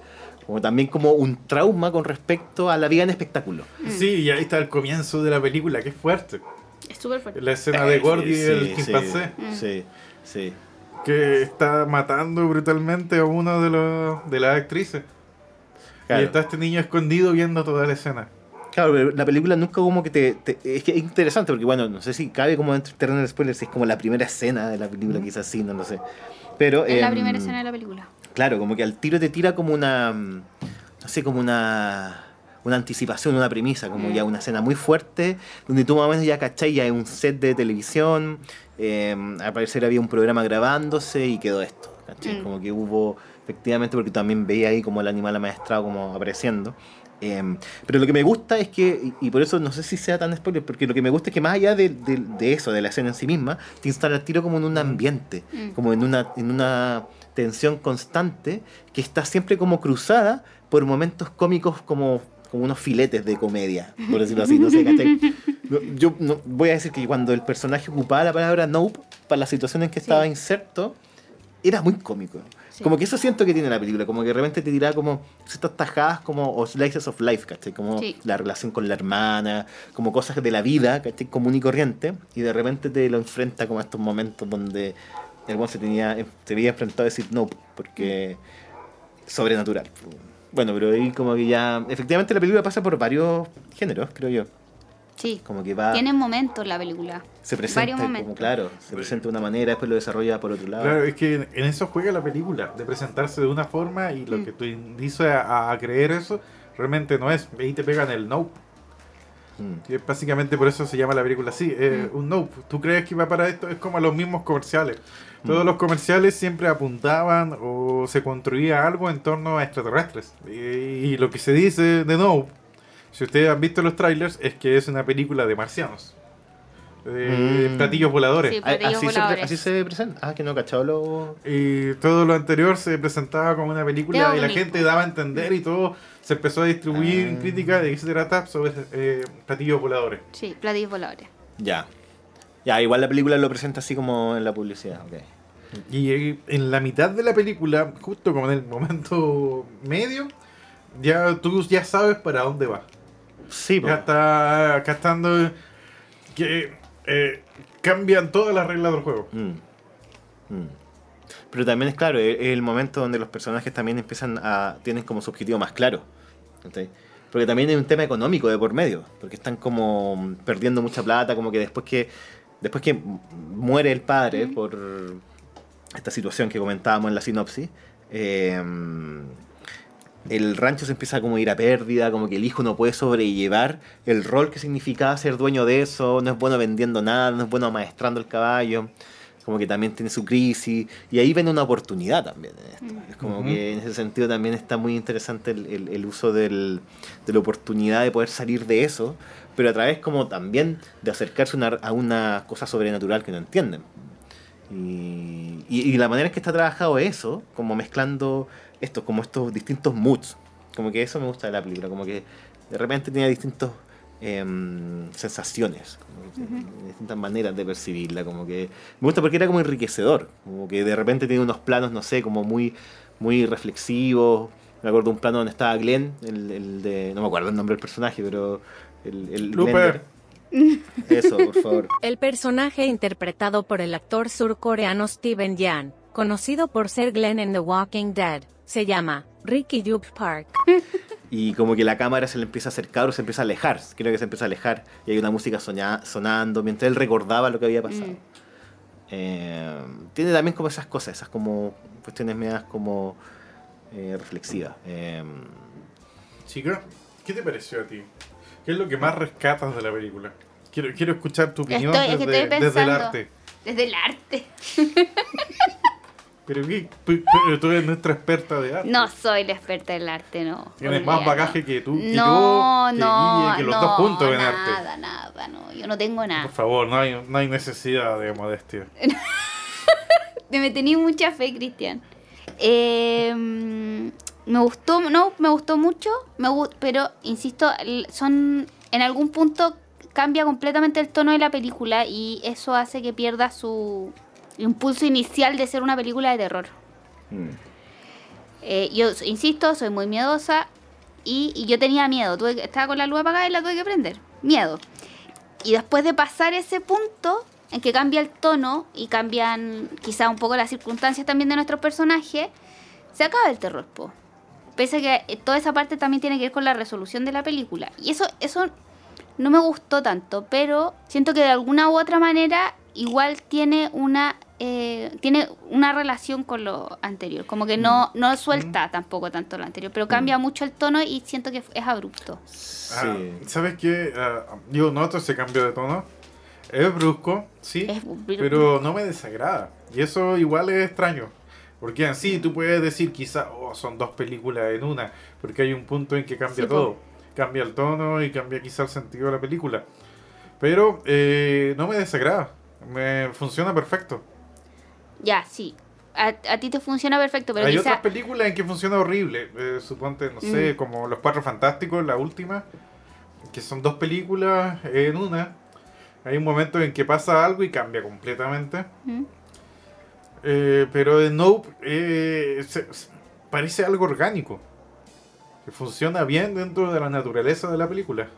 Como también como un trauma con respecto a la vida en espectáculo. Sí, y ahí está el comienzo de la película, que es fuerte. Es súper fuerte. La escena de Gordy y el sí, chimpancé, sí, sí. que está matando brutalmente a uno de, los, de las actrices. Claro. Y está este niño escondido viendo toda la escena. Claro, pero la película nunca como que te, te- Es que es interesante porque, bueno, no sé si cabe como dentro del terreno del spoiler, si es como la primera escena de la película, quizás sí, no lo sé. Pero... Es la em, primera escena de la película. Claro, como que al tiro te tira como una. mm, No sé, como una. Una anticipación, una premisa, como ya una escena muy fuerte, donde tú más o menos ya cachai, ya es un set de televisión, eh, al parecer había un programa grabándose y quedó esto, ¿cachai? Mm. Como que hubo, efectivamente, porque también veía ahí como el animal amaestrado como apareciendo. Eh, pero lo que me gusta es que, y, y por eso no sé si sea tan spoiler, porque lo que me gusta es que más allá de, de- de eso, de la escena en sí misma, te instala el tiro como en un ambiente, Mm. como en una, en una tensión constante que está siempre como cruzada por momentos cómicos como, como unos filetes de comedia, por decirlo así, no sé, Yo no, voy a decir que cuando el personaje ocupaba la palabra nope para la situación en que estaba Sí. inserto, era muy cómico. Sí. Como que eso siento que tiene la película, como que de repente te dirá como ciertas tajadas como o slices of life, ¿cachai? Como Sí. la relación con la hermana, como cosas de la vida, ¿cachai? Común y corriente, y de repente te lo enfrenta como a estos momentos donde el buen se tenía, se veía enfrentado a decir no, porque sobrenatural. Bueno, pero ahí como que ya, efectivamente la película pasa por varios géneros, creo yo. Sí. Como que va, Tiene momentos la película. se presenta varios como momentos. claro, se presenta de una manera, después lo desarrolla por otro lado. Claro, es que en eso juega la película, de presentarse de una forma y lo Mm. que tú dices a, a creer eso, realmente no es. Ahí te pegan el nope. Mm. Y es básicamente por eso se llama la película así, eh, un nope. Tú crees que va para esto, es como los mismos comerciales. Todos Mm. los comerciales siempre apuntaban o se construía algo en torno a extraterrestres. Y, y lo que se dice de Nope, si ustedes han visto los trailers, es que es una película de marcianos. De Mm. platillos voladores. Sí. Platillos Así se, así se presenta. Ah, que no cachado lo. Y todo lo anterior se presentaba como una película y la gente daba a entender y todo se empezó a distribuir en Ah. crítica de qué se trata sobre eh, platillos voladores. Sí, platillos voladores. Ya. Ya, igual la película lo presenta así como en la publicidad. ok. Y eh, en la mitad de la película, justo como en el momento medio, ya tú ya sabes para dónde va. Sí, po. Ya está gastando que eh, cambian todas las reglas del juego. Mm. Mm. Pero también es claro, es el momento donde los personajes también empiezan a. tienen como su objetivo más claro. Porque también hay un tema económico de por medio. Porque están como perdiendo mucha plata, como que después que. Después que muere el padre por esta situación que comentábamos en la sinopsis. eh, el rancho se empieza como a ir a pérdida, como que el hijo no puede sobrellevar el rol que significaba ser dueño de eso, no es bueno vendiendo nada, no es bueno maestrando el caballo, como que también tiene su crisis, y ahí ven una oportunidad también en esto. Es como que en ese sentido también está muy interesante el, el- el uso del- de la oportunidad de poder salir de eso, pero a través como también de acercarse una- a una cosa sobrenatural que no entienden. Y, y- y la manera en que está trabajado eso, como mezclando esto, como estos distintos moods, como que eso me gusta de la película, como que de repente tenía distintas sensaciones, como que distintas maneras de percibirla, como que me gusta porque era como enriquecedor, como que de repente tiene unos planos, no sé, como muy, muy reflexivos. Me acuerdo de un plano donde estaba Glenn, el, el de, no me acuerdo el nombre del personaje, pero el, el Looper. Eso, por favor. El personaje interpretado por el actor surcoreano Steven Yeun, conocido por ser Glenn en The Walking Dead, se llama Ricky Yup Park. Y como que la cámara se le empieza a acercar o se empieza a alejar. Creo que se empieza a alejar. Y hay una música soña- sonando mientras él recordaba lo que había pasado. Mm. Eh, tiene también como esas cosas, esas como cuestiones medias como eh, reflexivas. Eh, Chica, ¿qué te pareció a ti? ¿Qué es lo que más rescatas de la película? Quiero, quiero escuchar tu opinión Estoy, es que desde, estoy desde el arte. Desde el arte. Pero, pero tú eres nuestra experta de arte. No soy la experta del arte, no. Tienes más bagaje que tú, que no, yo, que no, Guille, que los no, dos juntos en arte. nada, nada, no. Yo no tengo nada. Por favor, no hay, no hay necesidad de modestia. Me tenía mucha fe, Cristian. Eh, me gustó, no, me gustó mucho, me gu- pero insisto, son en algún punto cambia completamente el tono de la película y eso hace que pierda su impulso inicial de ser una película de terror. mm. Eh, yo insisto, soy muy miedosa y, y yo tenía miedo. Tuve, estaba con la luz apagada y la tuve que prender. Miedo. Y después de pasar ese punto en que cambia el tono y cambian quizá un poco las circunstancias también de nuestros personajes, se acaba el terror, po. Pese a que eh, toda esa parte también tiene que ver con la resolución de la película. Y eso, eso no me gustó tanto, pero siento que de alguna u otra manera igual tiene una eh, tiene una relación con lo anterior. Como que no, no suelta tampoco tanto lo anterior, pero cambia mucho el tono y siento que es abrupto. Sí. Ah, ¿Sabes qué? Yo noto ese cambio de tono. Es brusco, sí, Es brusco. pero no me desagrada. Y eso igual es extraño. Porque en sí tú puedes decir quizás oh, son dos películas en una, porque hay un punto en que cambia Sí, todo. Cambia el tono y cambia quizá el sentido de la película. Pero eh, no me desagrada. Me funciona perfecto. Ya, sí. A, a ti te funciona perfecto, pero Hay quizá... otras películas en que funciona horrible. Eh, suponte, no sé, Mm. como Los Cuatro Fantásticos, la última, que son dos películas en una. Hay un momento en que pasa algo y cambia completamente. ¿Mm? Eh, pero en Nope eh, se- se- parece algo orgánico. Que funciona bien dentro de la naturaleza de la película.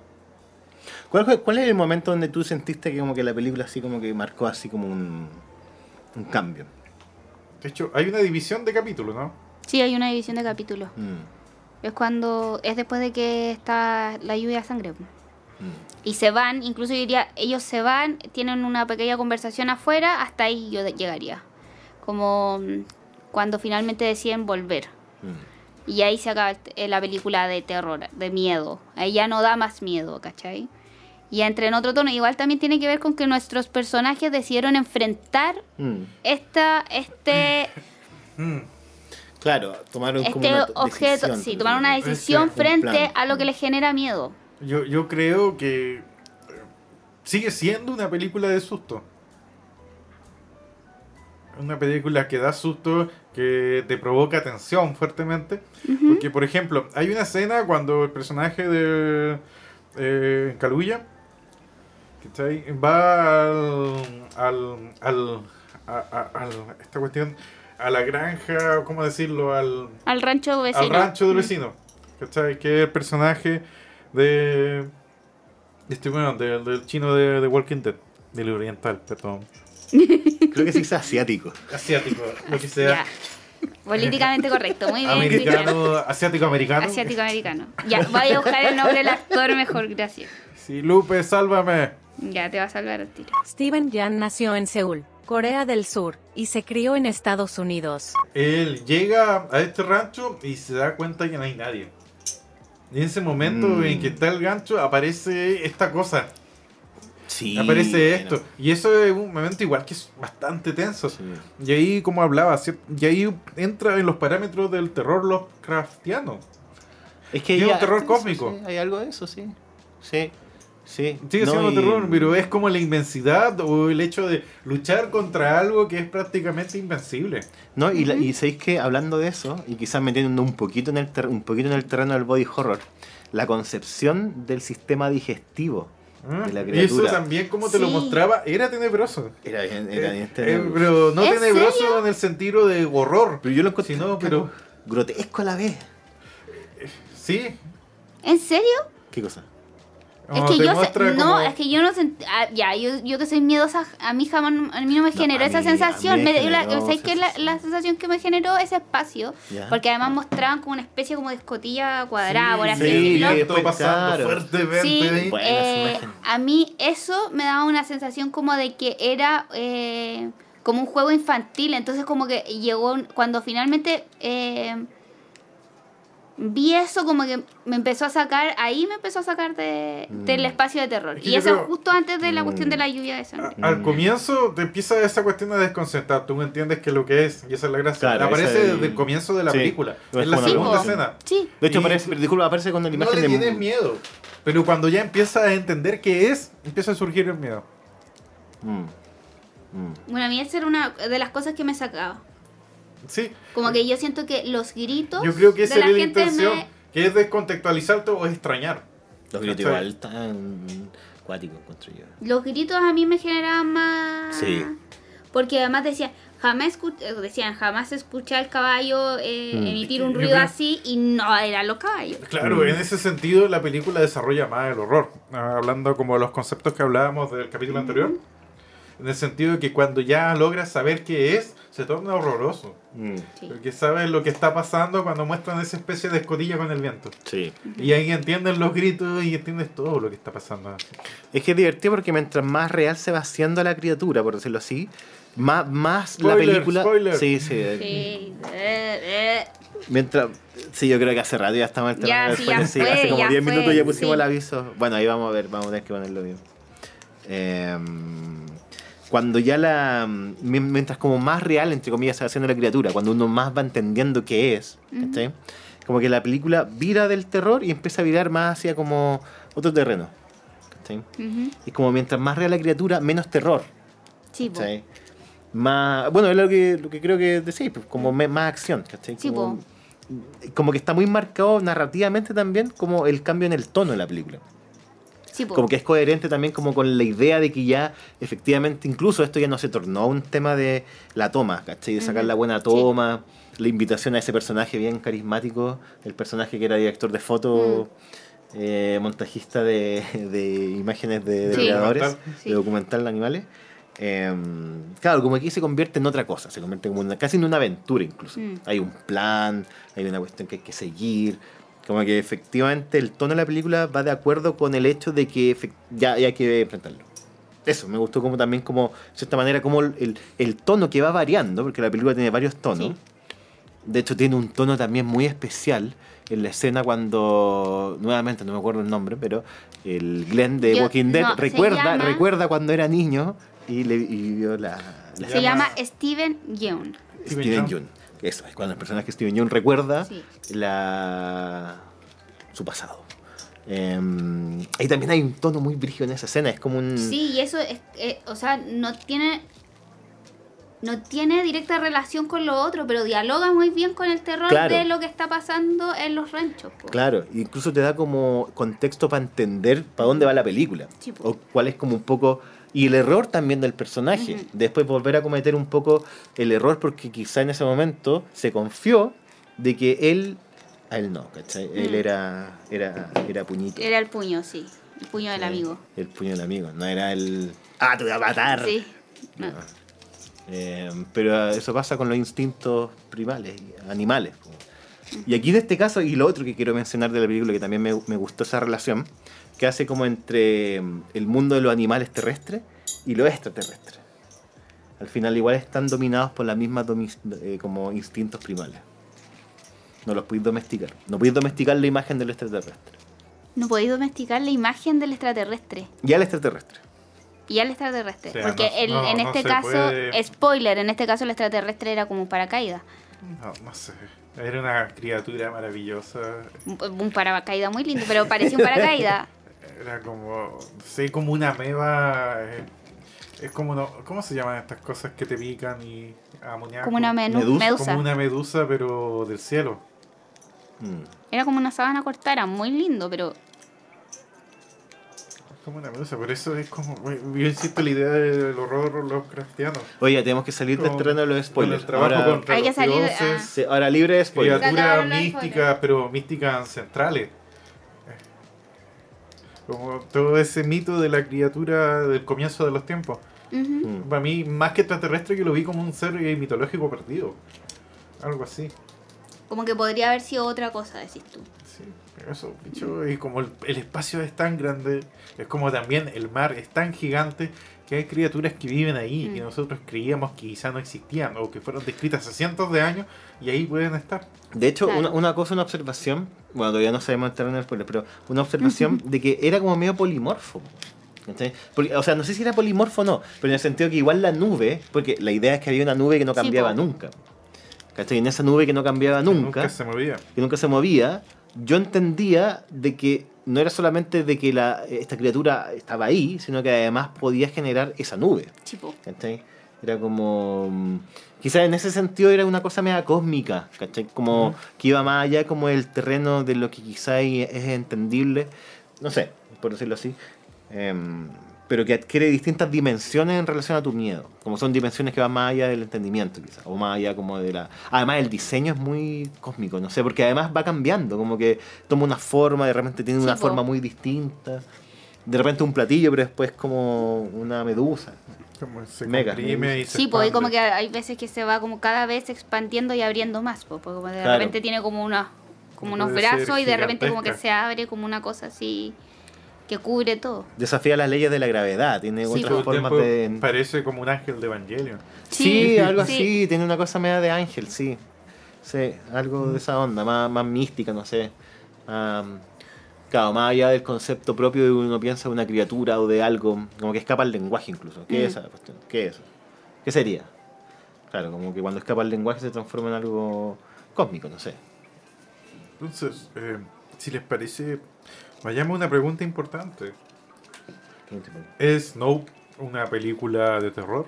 ¿Cuál, fue- cuál es el momento donde tú sentiste que como que la película así como que marcó así como un, un cambio? De hecho, hay una división de capítulos, ¿no? Sí, hay una división de capítulos. Mm, Es cuando... Es después de que está la lluvia de sangre. mm. Y se van, incluso yo diría, ellos se van, tienen una pequeña conversación afuera, hasta ahí yo llegaría. Como mm, cuando finalmente deciden volver. Mm. Y ahí se acaba eh, la película de terror, de miedo. Ahí ya no da más miedo, ¿cachai? Y ya entra en otro tono. Igual también tiene que ver con que nuestros personajes decidieron enfrentar Mm. esta, este, Mm. Claro, tomaron como este una objeto, decisión, sí, por tomar una decisión frente a lo que les genera miedo. Yo, yo creo que sigue siendo una película de susto. Una película que da susto, que te provoca tensión fuertemente. Porque, por ejemplo, hay una escena cuando el personaje de eh, Kaluuya ¿cachai? va al, al, al, a, a- al- esta cuestión, a la granja, ¿cómo decirlo? Al, Al rancho vecino. al rancho del Mm. vecino. ¿Cachai? Que es el personaje de. Este, bueno, de- del chino de, de Walking Dead. Del oriental, perdón. Creo que sí es asiático. Asiático, lo que Ya. sea. Políticamente correcto, muy bien. Americano, asiático-americano. Asiático americano. Ya, voy a buscar el nombre del actor mejor, gracias. Sí, Lupe, sálvame. Ya te va a salvar el tiro. Steven Yan nació en Seúl, Corea del Sur, y se crió en Estados Unidos. Él llega a este rancho y se da cuenta que no hay nadie. Y en ese momento Mm. en que está el gancho aparece esta cosa. Sí. aparece bueno. esto. Y eso es un momento igual que es bastante tenso. Sí. Y ahí, como hablaba, ¿cier- y ahí entra en los parámetros del terror Lovecraftiano. Es que hay un terror eso, cósmico. sí, hay algo de eso, sí. Sí. Sí. Sigue No, siendo y- terror, pero es como la inmensidad o el hecho de luchar contra algo que es prácticamente invencible. No, y, la- y sabéis que hablando de eso, y quizás metiendo un poquito en el ter- un poquito en el terreno del body horror, la concepción del sistema digestivo ¿ah? de la y eso también, como te lo mostraba, era tenebroso. era, bien- era bien Eh, tenebroso. eh, pero no ¿En tenebroso serio? en el sentido de horror. pero yo lo encontré sino, pero grotesco a la vez. sí. ¿En serio? ¿Qué cosa? Es que yo no, como- es que yo no sent- ah, ya, yo, yo que soy miedosa, a mí jamás, a mí no me generó esa mí- sensación, me me dio la, generó ¿sabes qué? La, sensación. la sensación que me generó ese espacio, porque además mostraban como una especie como de escotilla cuadrada, por así sí, decirlo. sí, pues, pasando fuertemente Sí, ahí. Buena eh, a mí eso me daba una sensación como de que era eh, como un juego infantil, entonces como que llegó cuando finalmente eh, vi eso como que me empezó a sacar, ahí me empezó a sacar de, del Mm. espacio de terror. Es que Y eso creo- justo antes de la cuestión Mm. de la lluvia de sangre. A- Al Mm. comienzo te empieza esa cuestión a desconcentrar. Tú no entiendes qué es lo que es. Y esa es la gracia. Claro, Aparece el- desde el comienzo de la Sí. película. Es Es la segunda escena. Sí, De hecho, Y- aparece, disculpa, aparece cuando la No imagen le de. tienes miedo. Pero cuando ya empiezas a entender qué es, empieza a surgir el miedo. Mm. Mm. bueno, a mí esa era una de las cosas que me sacaba. Sí. Como que yo siento que los gritos Yo creo que esa era la intención. me... Que es descontextualizarte o extrañar. Los gritos ¿Cachai? igual están cuáticos, encuentro yo. Los gritos a mí me generaban más... Sí. Porque además decían, Jamás eh, decían, jamás escuché al caballo eh, Mm. emitir un ruido creo- así y no eran los caballos. Claro, Mm. en ese sentido la película desarrolla más el horror. Ah, Hablando como de los conceptos que hablábamos del capítulo anterior. En el sentido de que cuando ya logras saber qué es, se torna horroroso. Mm, Sí. Porque sabes lo que está pasando cuando muestran esa especie de escotilla con el viento. sí. Y ahí entiendes los gritos y entiendes todo lo que está pasando. Es que es divertido porque mientras más real se va haciendo la criatura, por decirlo así, más, más la Spoiler, película. spoiler. Sí, sí. Sí. Mientras. Sí, yo creo que hace rato ya estamos en el Ya, terreno sí, fue, hace como ya 10 fue, minutos ya pusimos sí. el aviso. Bueno, ahí vamos a ver, vamos a tener que ponerlo bien. Eh, cuando ya la. mi- Mientras como más real, entre comillas, se va haciendo la criatura, cuando uno más va entendiendo qué es, ¿cachai? Como que la película vira del terror y empieza a virar más hacia como otro terreno. ¿cachai? Ujú. Y como mientras más real la criatura, menos terror. Sí. Más, bueno, es lo que, lo que creo que decís, pues, como me- más acción, como, como que está muy marcado narrativamente también como el cambio en el tono de la película. Sí. Como que es coherente también como con la idea de que ya efectivamente incluso esto ya no se tornó un tema de la toma, ¿cachai? De sacar la buena toma, la invitación a ese personaje bien carismático, el personaje que era director de foto, Mm. eh, montajista de, de imágenes de Sí. depredadores. Sí. de documental de animales. Eh, claro, como aquí se convierte en otra cosa, se convierte como una, casi en una aventura incluso. Mm. Hay un plan, hay una cuestión que hay que seguir. Como que efectivamente el tono de la película va de acuerdo con el hecho de que ya, ya hay que enfrentarlo. Eso, me gustó como también como, de cierta manera, como el, el- tono que va variando, porque la película tiene varios tonos. Sí. De hecho, tiene un tono también muy especial en la escena cuando, nuevamente no me acuerdo el nombre, pero el Glenn de Yo- Walking Dead no, recuerda, llama- recuerda cuando era niño y, le, y vio la, la- Se llama Steven Yeun. Steven Yeun. Eso, es cuando el personaje Steven Yeun recuerda Sí. la, su pasado. Em, ahí también hay un tono muy brígido en esa escena, es como un... Sí, y eso es, eh, o sea, no tiene no tiene directa relación con lo otro, pero dialoga muy bien con el terror Claro. de lo que está pasando en los ranchos. po. Claro, incluso te da como contexto para entender para dónde va la película. Sí, o cuál es como un poco... Y el error también del personaje. Ujú. Después volver a cometer un poco el error porque quizá en ese momento se confió de que él... A él no, ¿cachai? Él Mm. era, era, era puñito. Era el puño, sí. El puño del Sí, amigo. El puño del amigo. No era el... Ah, te voy a matar. Sí. No. Eh, pero eso pasa con los instintos primales, animales. Y aquí en este caso, y lo otro que quiero mencionar de la película, que también me, me gustó esa relación, que hace como entre mm, el mundo de los animales terrestres y los extraterrestres. Al final igual están dominados por las mismas domi- eh, como instintos primales. No los podéis domesticar. No podéis domesticar la imagen del extraterrestre. No podéis domesticar la imagen del extraterrestre. Y al extraterrestre. Y al extraterrestre. O sea, porque no- el- no- en no este se caso, puede- spoiler, en este caso el extraterrestre era como un paracaídas. No, no sé. Era una criatura maravillosa. Un, un paracaídas muy lindo, pero parecía un paracaídas. Era como. Sí, como una meba. eh, Es como. No, ¿Cómo se llaman estas cosas que te pican y amoníaco? Como una Medusa. medusa. Como una medusa, pero del cielo. Mm. Era como una sábana cortada, era muy lindo, pero Como una medusa, pero eso es como. Yo insisto la idea del horror Lovecraftiano. Oye, tenemos que salir del Con- terreno de los Con spoilers. el trabajo Ahora, contra Hay que los salir, dioses, ah. sí, ahora libre de spoilers. De místicas, spoilers. pero místicas ancestrales. Como todo ese mito de la criatura del comienzo de los tiempos. Mm. Para mí, más que extraterrestre, yo lo vi como un ser eh, mitológico perdido. Algo así. como que podría haber sido otra cosa, decís tú. Sí, eso, bicho, y como el, el espacio es tan grande, es como también el mar es tan gigante que hay criaturas que viven ahí Mm. que nosotros creíamos que quizá no existían o que fueron descritas hace cientos de años y ahí pueden estar. De hecho, Claro. una, una cosa, una observación, bueno, todavía no sabemos entrar en el spoiler, pero una observación de que era como medio polimorfo. o sea, no sé si era polimorfo o no, pero en el sentido que igual la nube, porque la idea es que había una nube que no Sí, cambiaba po. nunca. ¿Cachai? En esa nube que no cambiaba nunca, se movía. que nunca se movía, yo entendía de que no era solamente de que la, esta criatura estaba ahí, sino que además podía generar esa nube. Tipo, ¿cachai? Era como... mm, Quizás en ese sentido era una cosa media cósmica, ¿cachai? Como Ujú. que iba más allá como el terreno de lo que quizás es entendible, no sé, por decirlo así. Em, pero que adquiere distintas dimensiones en relación a tu miedo. Como son dimensiones que van más allá del entendimiento, quizás, o más allá como de la... Además, el diseño es muy cósmico, no sé, porque además va cambiando, como que toma una forma, de repente tiene Sí, una po. forma muy distinta. De repente un platillo, pero después como una medusa. Como se Mega. comprime y se Sí, pues como que hay veces que se va como cada vez expandiendo y abriendo más, pues, porque como de Claro. repente tiene como una como unos brazos y de repente como que se abre como una cosa así que cubre todo. Desafía las leyes de la gravedad, tiene Sí, otras el formas de... Parece como un ángel de Evangelion. Sí, Sí, algo sí. así, tiene una cosa media de ángel, sí. Sí, algo de esa onda, más, más mística, no sé. Claro, más allá del concepto propio de uno piensa de una criatura o de algo, como que escapa al lenguaje incluso. ¿Qué es esa cuestión? ¿Qué es eso? ¿Qué sería? Claro, como que cuando escapa al lenguaje se transforma en algo cósmico, no sé. Entonces, eh, si les parece, vayamos a una pregunta importante. ¿Es Nope una película de terror?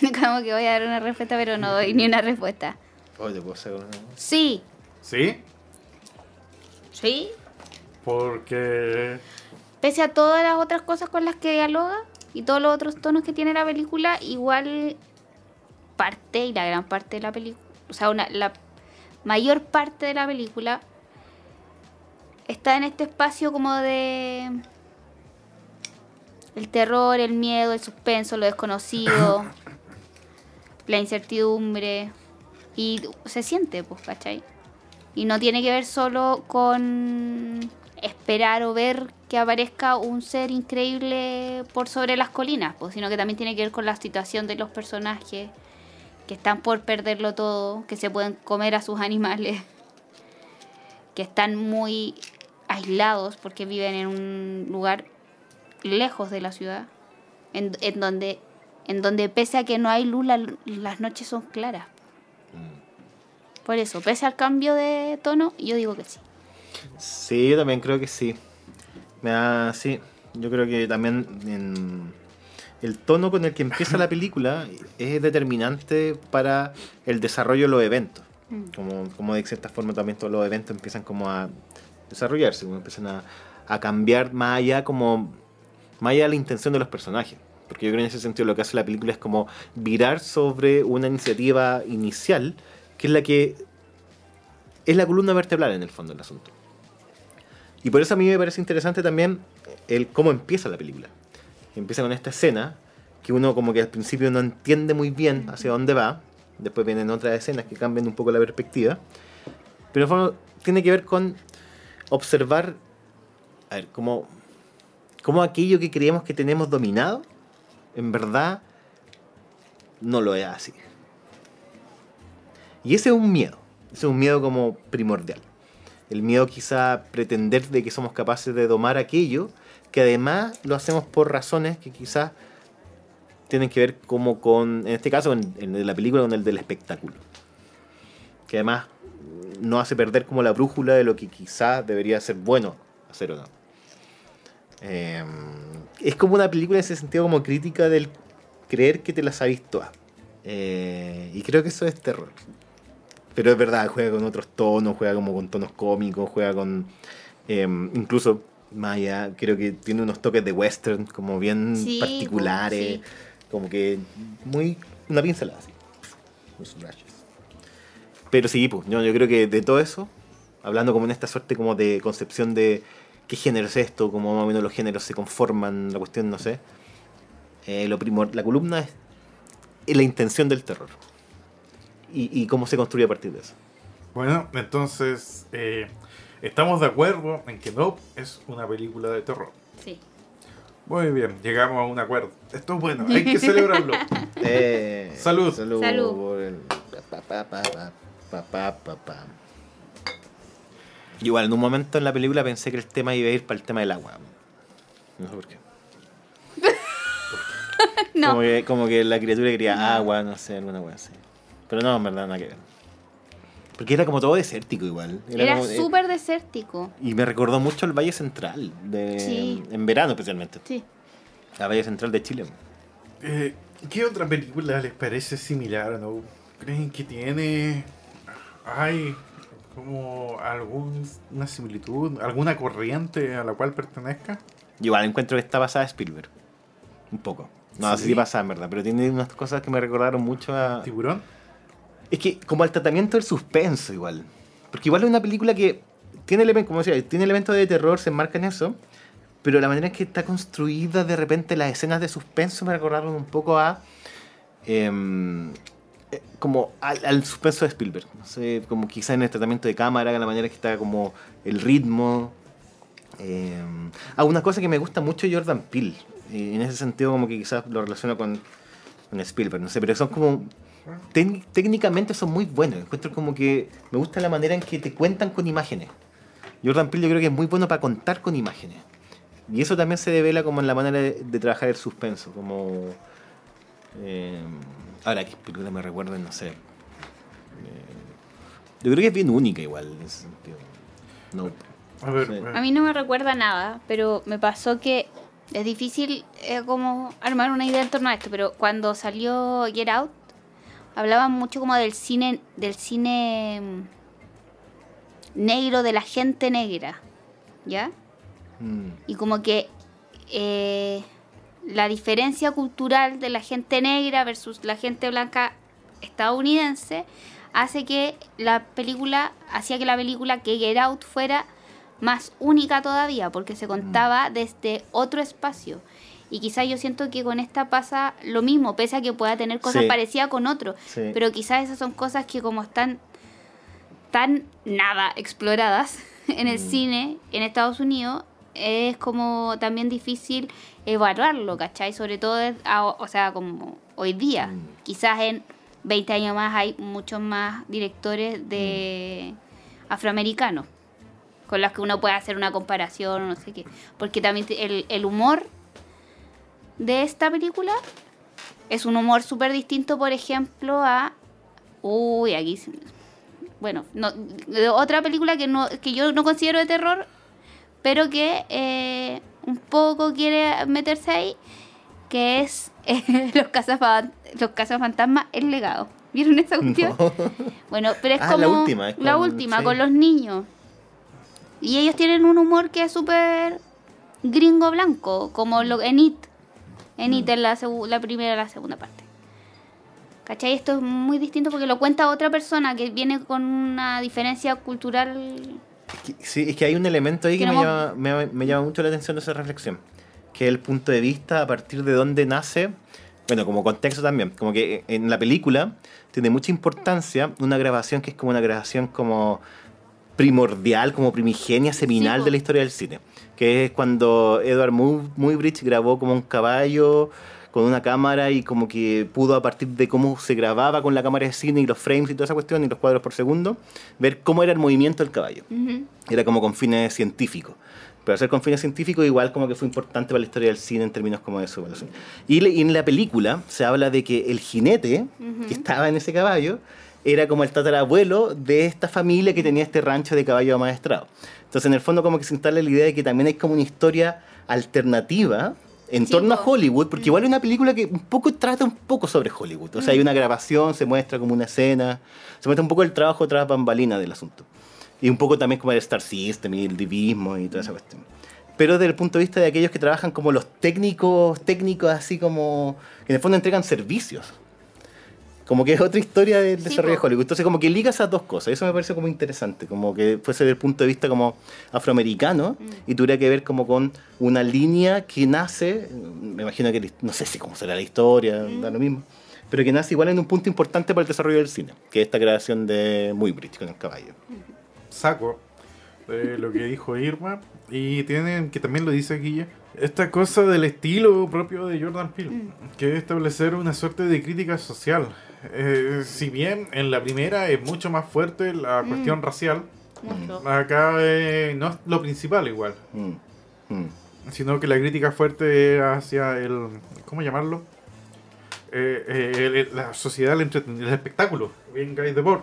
como que voy a dar una respuesta, pero no doy ni una respuesta. Oye, ¿puedo hacer una? Sí, ¿Sí? sí. Porque... Pese a todas las otras cosas con las que dialoga y todos los otros tonos que tiene la película, igual parte y la gran parte de la película, o sea, una, la mayor parte de la película está en este espacio como de el terror, el miedo, el suspenso, lo desconocido, la incertidumbre y se siente, pues, ¿cachai? Y no tiene que ver solo con esperar o ver que aparezca un ser increíble por sobre las colinas, pues, sino que también tiene que ver con la situación de los personajes que están por perderlo todo, que se pueden comer a sus animales, que están muy aislados porque viven en un lugar lejos de la ciudad, en, en donde en donde pese a que no hay luz, la- las noches son claras. Por eso, pese al cambio de tono, yo digo que sí. Sí, yo también creo que sí. Me da, sí, yo creo que también en el tono con el que empieza la película es determinante para el desarrollo de los eventos. Mm. Como, como de cierta forma también todos los eventos empiezan como a desarrollarse, como empiezan a, a cambiar más allá como más allá de la intención de los personajes. Porque yo creo que en ese sentido lo que hace la película es como virar sobre una iniciativa inicial, que es la que es la columna vertebral en el fondo del asunto. Y por eso a mí me parece interesante también el cómo empieza la película. Empieza con esta escena que uno como que al principio no entiende muy bien hacia dónde va. Después vienen otras escenas que cambian un poco la perspectiva. Pero en el tiene que ver con observar, a ver, cómo, cómo aquello que creemos que tenemos dominado, en verdad no lo es así. Y ese es un miedo. Ese es un miedo como primordial. El miedo quizá pretender de que somos capaces de domar aquello, que además lo hacemos por razones que quizás tienen que ver como con, en este caso, en, en la película, con el del espectáculo. Que además no hace perder como la brújula de lo que quizás debería ser bueno hacer o no. Eh, es como una película en ese sentido como crítica del creer que te las sabes todas. Eh, y creo que eso es terror. Pero es verdad, juega con otros tonos, juega como con tonos cómicos, juega con... eh, incluso, allá, creo que tiene unos toques de western como bien Sí, particulares. sí. Como que muy... Una pincelada así. Flashes. Pero sí, pues, yo, yo creo que de todo eso, hablando como en esta suerte como de concepción de qué género es esto, cómo más o menos los géneros se conforman, la cuestión, no sé. eh, lo primor, la columna es, es la intención del terror. Y, y cómo se construye a partir de eso. Bueno, entonces eh, estamos de acuerdo en que Nope es una película de terror. Sí. Muy bien, llegamos a un acuerdo. Esto es bueno, hay que celebrarlo. Eh, Salud. Salud. Salud. por el- pa, pa, pa, pa, pa, pa, pa. Igual, en un momento en la película pensé que el tema iba a ir para el tema del agua. No sé por qué. No. Como que, como que la criatura quería agua, no sé, alguna wea así. Pero no, en verdad, nada que ver. Porque era como todo desértico igual. Era eh, súper desértico. Y me recordó mucho el Valle Central, de, Sí. en verano especialmente. Sí. La Valle Central de Chile. Eh, ¿Qué otra película les parece similar Nope? ¿Creen que tiene... hay como alguna similitud, alguna corriente a la cual pertenezca? Yo igual encuentro que está basada en Spielberg. Un poco. No, no sé Sí. si pasa en verdad, pero tiene unas cosas que me recordaron mucho a... ¿Tiburón? Es que como al tratamiento del suspenso igual. Porque igual es una película que tiene elementos, como decía, tiene elementos de terror, se enmarca en eso. Pero la manera en que está construida de repente las escenas de suspenso me recordaron un poco a... em, eh, como al, al de Spielberg. No sé, como quizás en el tratamiento de cámara, la manera en que está como el ritmo. Eh, ah, una cosa que me gusta mucho Jordan Peele. eh, en ese sentido como que quizás lo relaciono con, Spielberg, no sé, pero son como... técnicamente son muy buenos. Encuentro como que me gusta la manera en que te cuentan con imágenes. Jordan Peele yo creo que es muy bueno para contar con imágenes. Y eso también se devela como en la manera de, de trabajar el suspenso, como... eh, ahora, ¿qué película me recuerda? No sé. Eh, yo creo que es bien única igual en ese sentido. No. A ver, Sí. A mí no me recuerda nada, pero me pasó que es difícil eh, como armar una idea en torno a esto, pero cuando salió Get Out, hablaban mucho como del cine, del cine mm, negro, de la gente negra, ¿ya? Mm, Y como que eh, la diferencia cultural de la gente negra versus la gente blanca estadounidense hace que la película, hacía que la película que Get Out fuera más única todavía, porque se contaba desde otro espacio. Y quizás yo siento que con esta pasa lo mismo, pese a que pueda tener cosas Sí. parecidas con otro. Sí. Pero quizás esas son cosas que como están tan nada exploradas en el cine en Estados Unidos, es como también difícil evaluarlo, ¿cachai? Sobre todo, o sea, como hoy día. Mm. Quizás en 20 años más hay muchos más directores de afroamericanos con los que uno puede hacer una comparación o no sé qué. Porque también el, el humor de esta película es un humor súper distinto, por ejemplo, a... Uy, aquí... Bueno, no, otra película que, no, que yo no considero de terror, pero que eh, un poco quiere meterse ahí, que es eh, Los Cazafantasmas, Los Cazafantasmas, El Legado. ¿Vieron esa cuestión? Bueno, pero es Ah, como la última, es la con- última, sí. con los niños. Y ellos tienen un humor que es súper gringo blanco, como lo, en It. En It, en la, la primera y la segunda parte. ¿Cachai? Esto es muy distinto porque lo cuenta otra persona que viene con una diferencia cultural. Que- Sí, es que hay un elemento ahí que me llama, me, me llama mucho la atención de esa reflexión, que es el punto de vista a partir de dónde nace, bueno, como contexto también, como que en la película tiene mucha importancia una grabación que es como una grabación como primordial, como primigenia, seminal de la historia del cine, que es cuando Edward Mu- Muybridge grabó como un caballo con una cámara y como que pudo a partir de cómo se grababa con la cámara de cine y los frames y toda esa cuestión y los cuadros por segundo, ver cómo era el movimiento del caballo Ujú. era como con fines científicos. Pero hacer con fines científicos igual como que fue importante para la historia del cine en términos como de su evaluación. Y, le- y en la película se habla de que el jinete que estaba en ese caballo era como el tatarabuelo de esta familia que tenía este rancho de caballo amaestrado. Entonces en el fondo como que se instala la idea de que también hay como una historia alternativa en Sí, torno a po. Hollywood, porque igual es una película que un poco trata un poco sobre Hollywood. O sea, hay una grabación, se muestra como una escena, se muestra un poco el trabajo tras bambalinas del asunto. Y un poco también como el Star System y el divismo y toda esa cuestión. Pero desde el punto de vista de aquellos que trabajan como los técnicos, técnicos así como, que en el fondo entregan servicios. Como que es otra historia del Sí, desarrollo de po. Hollywood. Entonces como que liga esas dos cosas. Eso me parece como interesante. Como que fuese desde el punto de vista como afroamericano y tuviera que ver como con una línea que nace, me imagino que, no sé si cómo será la historia, da lo mismo, pero que nace igual en un punto importante para el desarrollo del cine, que es esta creación de Muybridge con el caballo. saco de lo que dijo Irma. Y tienen, que también lo dice ya, esta cosa del estilo propio de Jordan Peele, que es establecer una suerte de crítica social. Eh, si bien en la primera es mucho más fuerte la cuestión racial, Mucho. acá eh, no es lo principal igual, Mm, mm. sino que la crítica fuerte es hacia el, ¿cómo llamarlo? Eh, eh, el- la sociedad, el, el espectáculo, bien Guy Debord.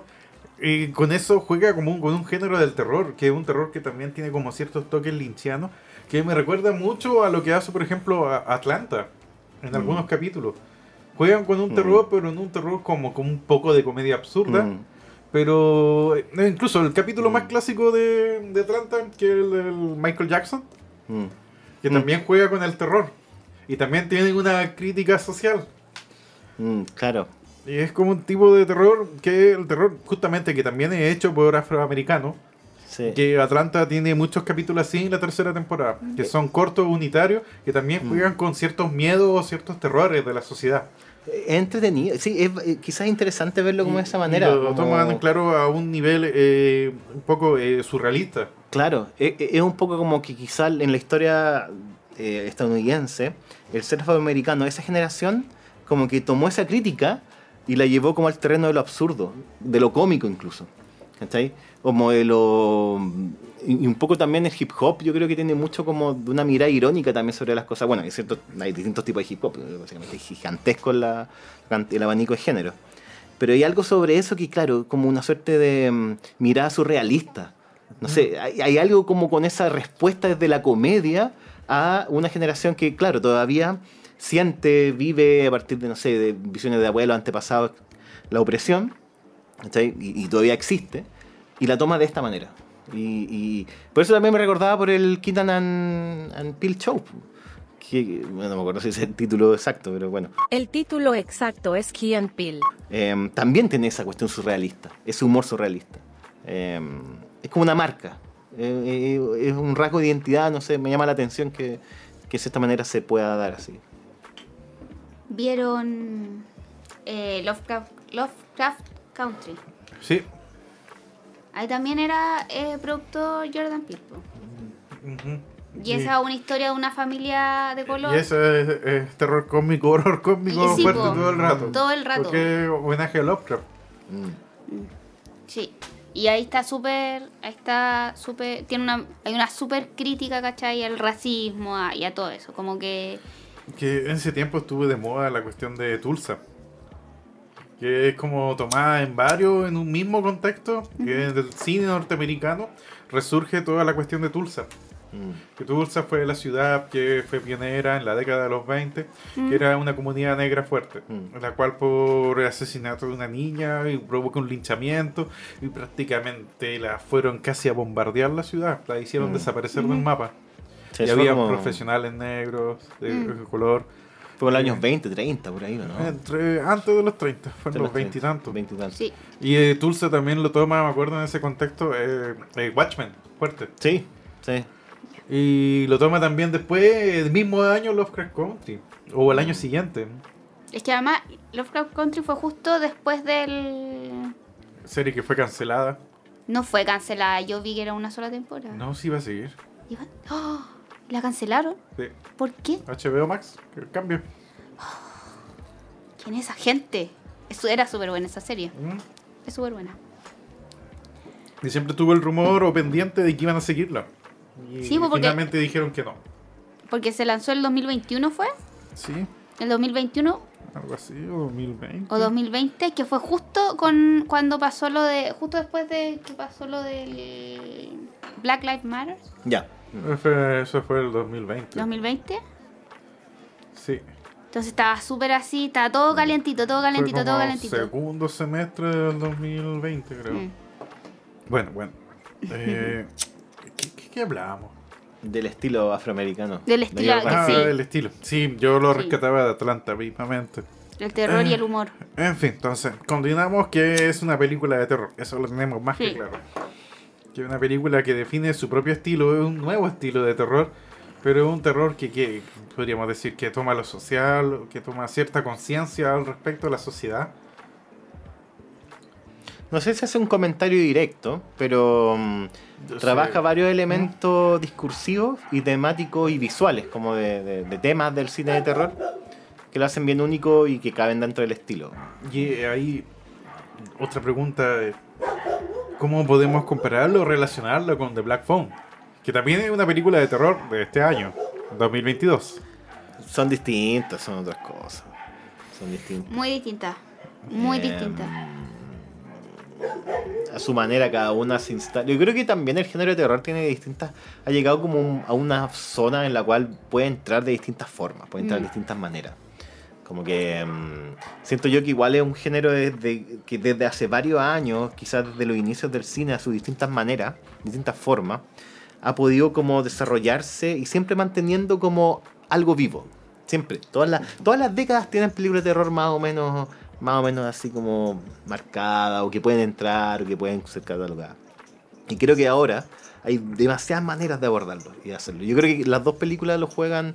Y con eso juega como un, con un género del terror, que es un terror que también tiene como ciertos toques linchianos, que me recuerda mucho a lo que hace, por ejemplo, a Atlanta, en algunos capítulos. Juegan con un Mm. terror, pero en un terror como con un poco de comedia absurda. Mm. Pero eh, incluso el capítulo Mm. más clásico de, de Atlanta, que es el del Michael Jackson, Mm. que Mm. también juega con el terror. Y también tiene una crítica social. Mm, claro. Y es como un tipo de terror que el terror, justamente, que también es hecho por afroamericanos. Sí. Que Atlanta tiene muchos capítulos así en la tercera temporada, que son cortos, unitarios, que también Mm. juegan con ciertos miedos o ciertos terrores de la sociedad. Es entretenido. Sí, es eh, quizás interesante verlo como de esa manera. Lo como- toman, claro, a un nivel eh, un poco eh, surrealista. Claro, e- e- es un poco como que quizá en la historia eh, estadounidense, el ser afroamericano, esa generación, como que tomó esa crítica y la llevó como al terreno de lo absurdo, de lo cómico incluso. ¿Cachai? Como de lo. Y un poco también el hip hop, yo creo que tiene mucho como de una mirada irónica también sobre las cosas. Bueno, hay, ciertos, hay distintos tipos de hip hop, básicamente es gigantesco la- el abanico de género. Pero hay algo sobre eso que, claro, como una suerte de mm, mirada surrealista. No sé, hay, hay algo como con esa respuesta desde la comedia a una generación que, claro, todavía siente, vive a partir de, no sé, de visiones de abuelos, antepasados, la opresión. Y, y todavía existe, y la toma de esta manera. Y, y por eso también me recordaba por el Kitten and, and Peele Show. Que, bueno, no me acuerdo si es el título exacto, pero bueno. El título exacto es Key and Peele. Eh, también tiene esa cuestión surrealista, ese humor surrealista. Eh, es como una marca, eh, eh, es un rasgo de identidad, no sé, me llama la atención que, que de esta manera se pueda dar así. ¿Vieron eh, Lovecraft, Lovecraft Country? Sí. Ahí también era eh, productor Jordan Peele. Y esa es una historia de una familia de color. Y eso es, es terror cósmico, horror cósmico sí, fuerte po, todo el rato. todo el rato. Porque homenaje a Lovecraft. Mm. Sí. Y ahí está súper, ahí está súper, tiene una, hay una súper crítica, ¿cachai? Al racismo a- y a todo eso. Como que, Que en ese tiempo estuvo de moda la cuestión de Tulsa. Que es como tomada en varios, en un mismo contexto, que es del cine norteamericano, resurge toda la cuestión de Tulsa. Mm. Que Tulsa fue la ciudad que fue pionera en la década de los 20, que era una comunidad negra fuerte, Mm. en la cual por el asesinato de una niña y provoca un linchamiento y prácticamente la fueron casi a bombardear la ciudad, la hicieron Mm. desaparecer del mapa. Sí, y fue había como- profesionales negros, de Mm. color, Fue en los años 20, 30, por ahí, ¿o ¿no? entre, antes de los 30, fueron De los los 20 y tantos. 20 y tantos. sí. Y eh, Tulsa también lo toma, me acuerdo en ese contexto, eh, eh, Watchmen, fuerte. Sí, sí. Y lo toma también después, el mismo año, Lovecraft Country. O el año siguiente. Es que además Lovecraft Country fue justo después del... Serie que fue cancelada. No fue cancelada, yo vi que era una sola temporada. No, sí va a seguir. Iba- ¡Oh! ¿La cancelaron? Sí. ¿Por qué? HBO Max, que cambio. ¿Quién es esa gente? Eso era súper buena esa serie. Mm. Es súper buena. Y siempre tuvo el rumor o pendiente de que iban a seguirla. Y Sí, pues, porque- finalmente dijeron que no. Porque se lanzó el 2021, ¿fue? Sí, El 2021 algo así, o 2020. o 2020, que fue justo con cuando pasó lo de... Justo después de que pasó lo del Black Lives Matter. Ya. Fue- Eso fue el 2020. 2020. Sí. Entonces estaba súper así, estaba todo calientito, todo Fue calentito, todo como calentito. segundo semestre del 2020, creo. Mm. Bueno, bueno. Eh, ¿qué, qué, qué hablábamos? Del estilo afroamericano. Del De estilo- Jordan Ah, sí. Peele. el estilo. Sí, yo lo Sí. rescataba de Atlanta mismamente. El terror y el humor. En fin, entonces, continuamos que es una película de terror. Eso lo tenemos más que Sí. claro. Que es una película que define su propio estilo, es un nuevo estilo de terror, pero es un terror que, que podríamos decir que toma lo social, que toma cierta conciencia al respecto de la sociedad. No sé si hace un comentario directo, pero mm, trabaja sé. varios elementos discursivos y temáticos y visuales, como de, de- de temas del cine de terror, que lo hacen bien único y que caben dentro del estilo. Y ahí, otra pregunta, es, ¿cómo podemos compararlo o relacionarlo con The Black Phone? Que también es una película de terror de este año, 2022. Son distintas, son otras cosas. Son distintas. Muy distinta. Muy Em, distinta. A su manera, cada una se instala. Yo creo que también el género de terror tiene distintas. Ha llegado como un- a una zona en la cual puede entrar de distintas formas, puede entrar de Mm. distintas maneras. Como que mm, siento yo que igual es un género desde, que desde hace varios años, quizás desde los inicios del cine, a sus distintas maneras, distintas formas, ha podido como desarrollarse y siempre manteniendo como algo vivo. Siempre. Todas las, todas las décadas tienen películas de terror más o menos más o menos así como marcadas o que pueden entrar o que pueden ser catalogadas. Y creo que ahora hay demasiadas maneras de abordarlo y de hacerlo. Yo creo que las dos películas lo juegan,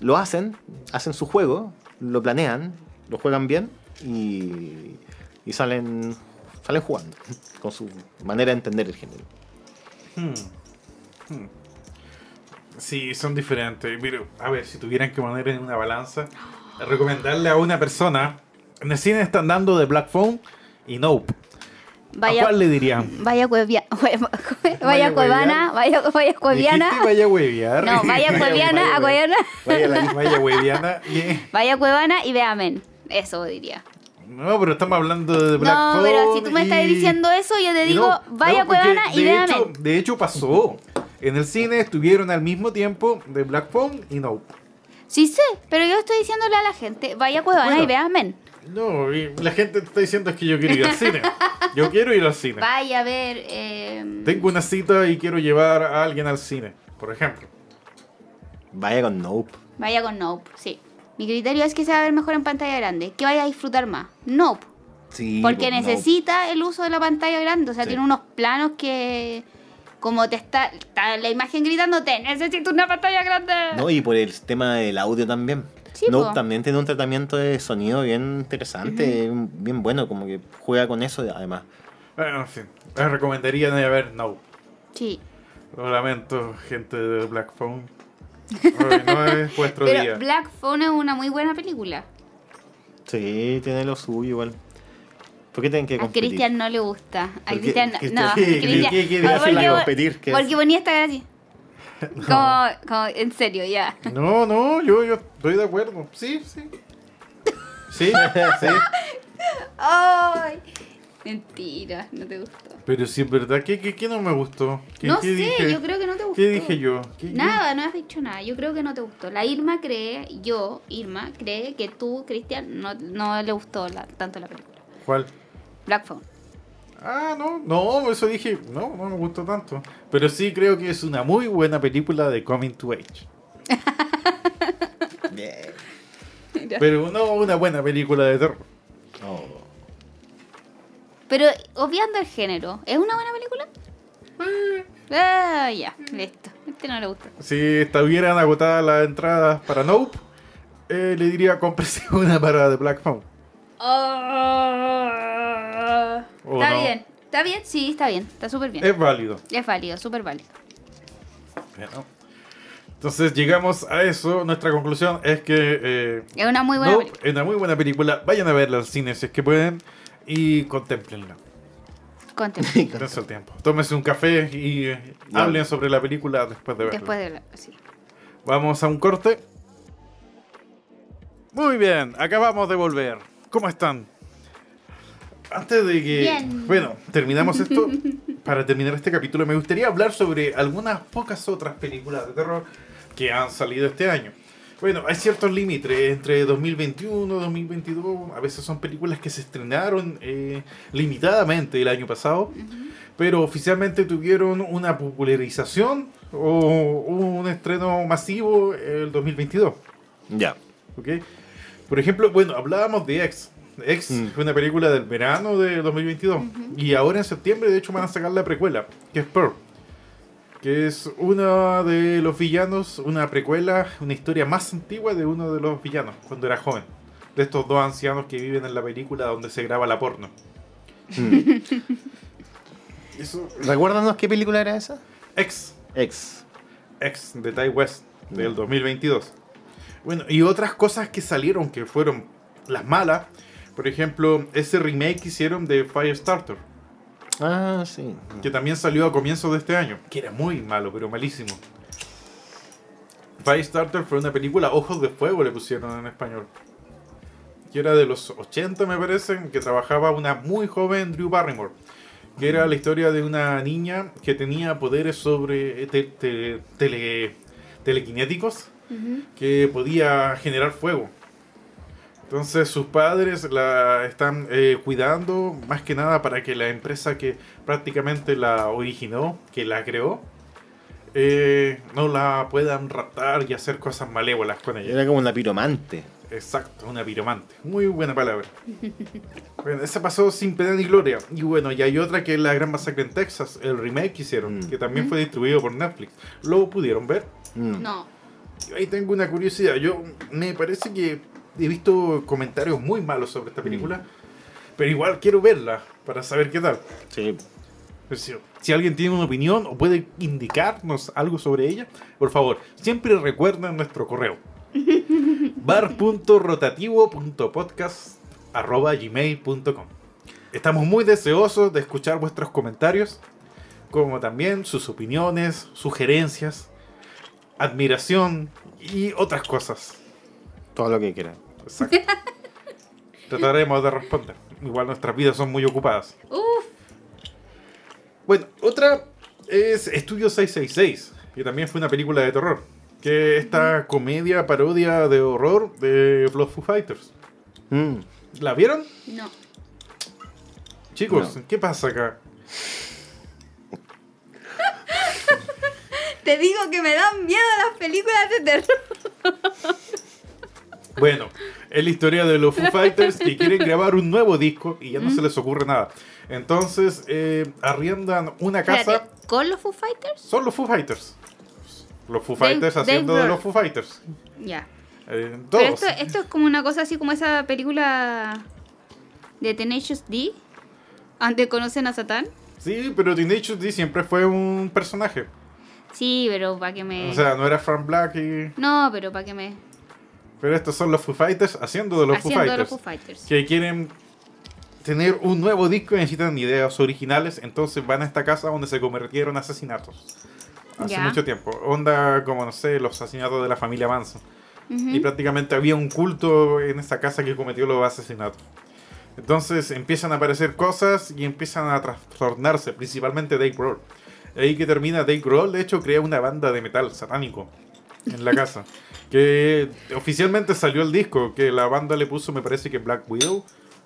lo hacen, hacen su juego, lo planean, lo juegan bien y, y salen, salen jugando con su manera de entender el género. Hmm. Hmm. Sí, son diferentes. A ver, si tuvieran que poner en una balanza, recomendarle a una persona. En el cine están dando de Black Phone y Nope. Vaya, ¿A cuál le dirían? Vaya, cuevia, vaya, Vaya cuevana, vaya, vaya cueviana. Vaya hueviar. No, vaya cueviana, a cueviana. Vaya la- Vaya hueviana. y- Vaya cuevana y ve amén. Eso diría. No, pero estamos hablando de Black No, pero si tú me estás diciendo eso, yo te digo, no, vaya no, cuevana y de ve hecho, amén. De hecho, pasó. En el cine estuvieron al mismo tiempo de Black Phone y Nope. Sí sé, pero yo estoy diciéndole a la gente, vaya cuevana Bueno. y ve amén. No, y la gente te está diciendo es que yo quiero ir al cine. Yo quiero ir al cine. Vaya a ver. Eh, Tengo una cita y quiero llevar a alguien al cine, por ejemplo. Vaya con Nope. Vaya con Nope, sí. Mi criterio es que se va a ver mejor en pantalla grande. Que vaya a disfrutar más. Nope. Sí, Porque pues, Nope. necesita el uso de la pantalla grande. O sea, Sí. tiene unos planos que. Como te está, está la imagen gritándote, necesito una pantalla grande. No, y por el tema del audio también. Sí, también tiene un tratamiento de sonido bien interesante, bien bueno, como que juega con eso además. Bueno, en fin. Les recomendaría no ir a ver Nope. Sí. Lo lamento, gente de Black Phone. No es vuestro Pero día. Black Phone es una muy buena película. Sí, tiene lo suyo igual. ¿Por qué tienen que A competir? Cristian no le gusta. A ¿Por qué? Cristian ¿Qué no. qué- Cristian- qué- qué Ah, hace la porque- competir? ¿Qué Porque ponía esta cara así. Como, como, en serio, ya. No, no, yo, yo estoy de acuerdo. Sí, sí. Sí, sí. Ay, mentira, no te gustó. Pero sí es verdad. ¿Qué, qué, qué no me gustó? ¿Qué, No qué sé, dije? yo creo que no te gustó. ¿Qué dije yo? ¿Qué- qué- Nada, no has dicho nada. Yo creo que no te gustó. La Irma cree, yo, Irma, cree que tú, Cristian, no, no le gustó la- tanto la película. ¿Cuál? Black Phone. Ah, no, no, eso dije, no, no me gustó tanto. Pero sí creo que es una muy buena película de Coming to Age. Bien. Pero no una buena película de terror. Oh. Pero obviando el género, ¿es una buena película? Ah, ya, listo. Este no le gustó. Si estuvieran agotadas las entradas para Nope, eh, le diría cómprese una para The Black Phone. ¿O está no? bien, está bien, sí, está bien, está súper bien. Es válido. Es válido, súper válido. Bueno. Entonces llegamos a eso. Nuestra conclusión es que eh, Es una muy buena Nope película. es una muy buena película. Vayan a verla al cine si es que pueden y contemplenla. Contempla. Dense el tiempo. Tómense un café y eh, hablen sobre la película después de verla. Después de la. Sí. Vamos a un corte. Muy bien, acabamos de volver. ¿Cómo están? Antes de que... Bien. Bueno, terminamos esto. Para terminar este capítulo me gustaría hablar sobre algunas pocas otras películas de terror que han salido este año. Bueno, hay ciertos límites entre 2021 y 2022. A veces son películas que se estrenaron eh, limitadamente el año pasado, pero oficialmente tuvieron una popularización o un estreno masivo el 2022. Ya. ¿ok? Por ejemplo, bueno, hablábamos de X. X Mm. fue una película del verano de 2022. Y ahora en septiembre, de hecho, van a sacar la precuela, que es Pearl. Que es uno de los villanos, una precuela, una historia más antigua de uno de los villanos, cuando era joven. De estos dos ancianos que viven en la película donde se graba la porno. Mm. Eso, Recuérdanos qué película era esa. X. Ex. X de Ty West del 2022. Bueno, y otras cosas que salieron que fueron las malas. Por ejemplo, ese remake que hicieron de Firestarter, Ah, sí. que también salió a comienzos de este año, que era muy malo, pero malísimo. Firestarter fue una película Ojos de Fuego, le pusieron en español. Que era de los 80, me parece, que trabajaba una muy joven Drew Barrymore. Que era la historia de una niña que tenía poderes sobre te- te- tele- telequinéticos que podía generar fuego. Entonces sus padres la están eh, cuidando más que nada para que la empresa que prácticamente la originó, que la creó, eh, no la puedan raptar y hacer cosas malévolas con ella. Era como una piromante. Exacto, una piromante. Muy buena palabra. bueno, esa pasó sin pena ni gloria. Y bueno, y hay otra que es La Gran Masacre en Texas, el remake que hicieron, Mm. que también fue distribuido por Netflix. ¿Lo pudieron ver? Mm. No. Yo ahí tengo una curiosidad. Yo me parece que he visto comentarios muy malos sobre esta película, pero igual quiero verla para saber qué tal. Sí. Pues Si, si alguien tiene una opinión o puede indicarnos algo sobre ella, por favor, siempre recuerden nuestro correo. bar.rotativo.podcast.gmail.com Estamos muy deseosos de escuchar vuestros comentarios, como también sus opiniones, sugerencias, admiración y otras cosas. Todo lo que quieran. Exacto. Trataremos de responder. Igual nuestras vidas son muy ocupadas. Uf. Bueno, otra es Estudio 666, que también fue una película de terror. Que esta comedia, parodia de horror de los Foo Fighters. Mm. ¿La vieron? No. Chicos, No. ¿qué pasa acá? Te digo que me dan miedo las películas de terror. Bueno, es la historia de los Foo Fighters que quieren grabar un nuevo disco y ya no se les ocurre nada. Entonces, eh, arriendan una casa. Espérate, ¿con los Foo Fighters? Son los Foo Fighters. Los Foo Fighters Dave haciendo de los Foo Fighters. Ya. Eh, Pero esto, esto es como una cosa así como esa película de Tenacious D, donde conocen a Satán. Sí, pero Teenage D siempre fue un personaje. Sí, pero para que me... O sea, no era Frank Black y... no, pero para que me... Pero estos son los Foo Fighters haciendo de los Foo Haciendo de Fighters. los Foo Fighters. Que quieren tener un nuevo disco y necesitan ideas originales. Entonces van a esta casa donde se convirtieron asesinatos. Hace mucho tiempo. Onda como, no sé, los asesinatos de la familia Manson. Y prácticamente había un culto en esa casa que cometió los asesinatos. Entonces empiezan a aparecer cosas y empiezan a trastornarse, principalmente Dave Grohl. Ahí que termina Dave Grohl, de hecho, crea una banda de metal satánico en la casa. que oficialmente salió el disco, que la banda le puso, me parece que Black Widow.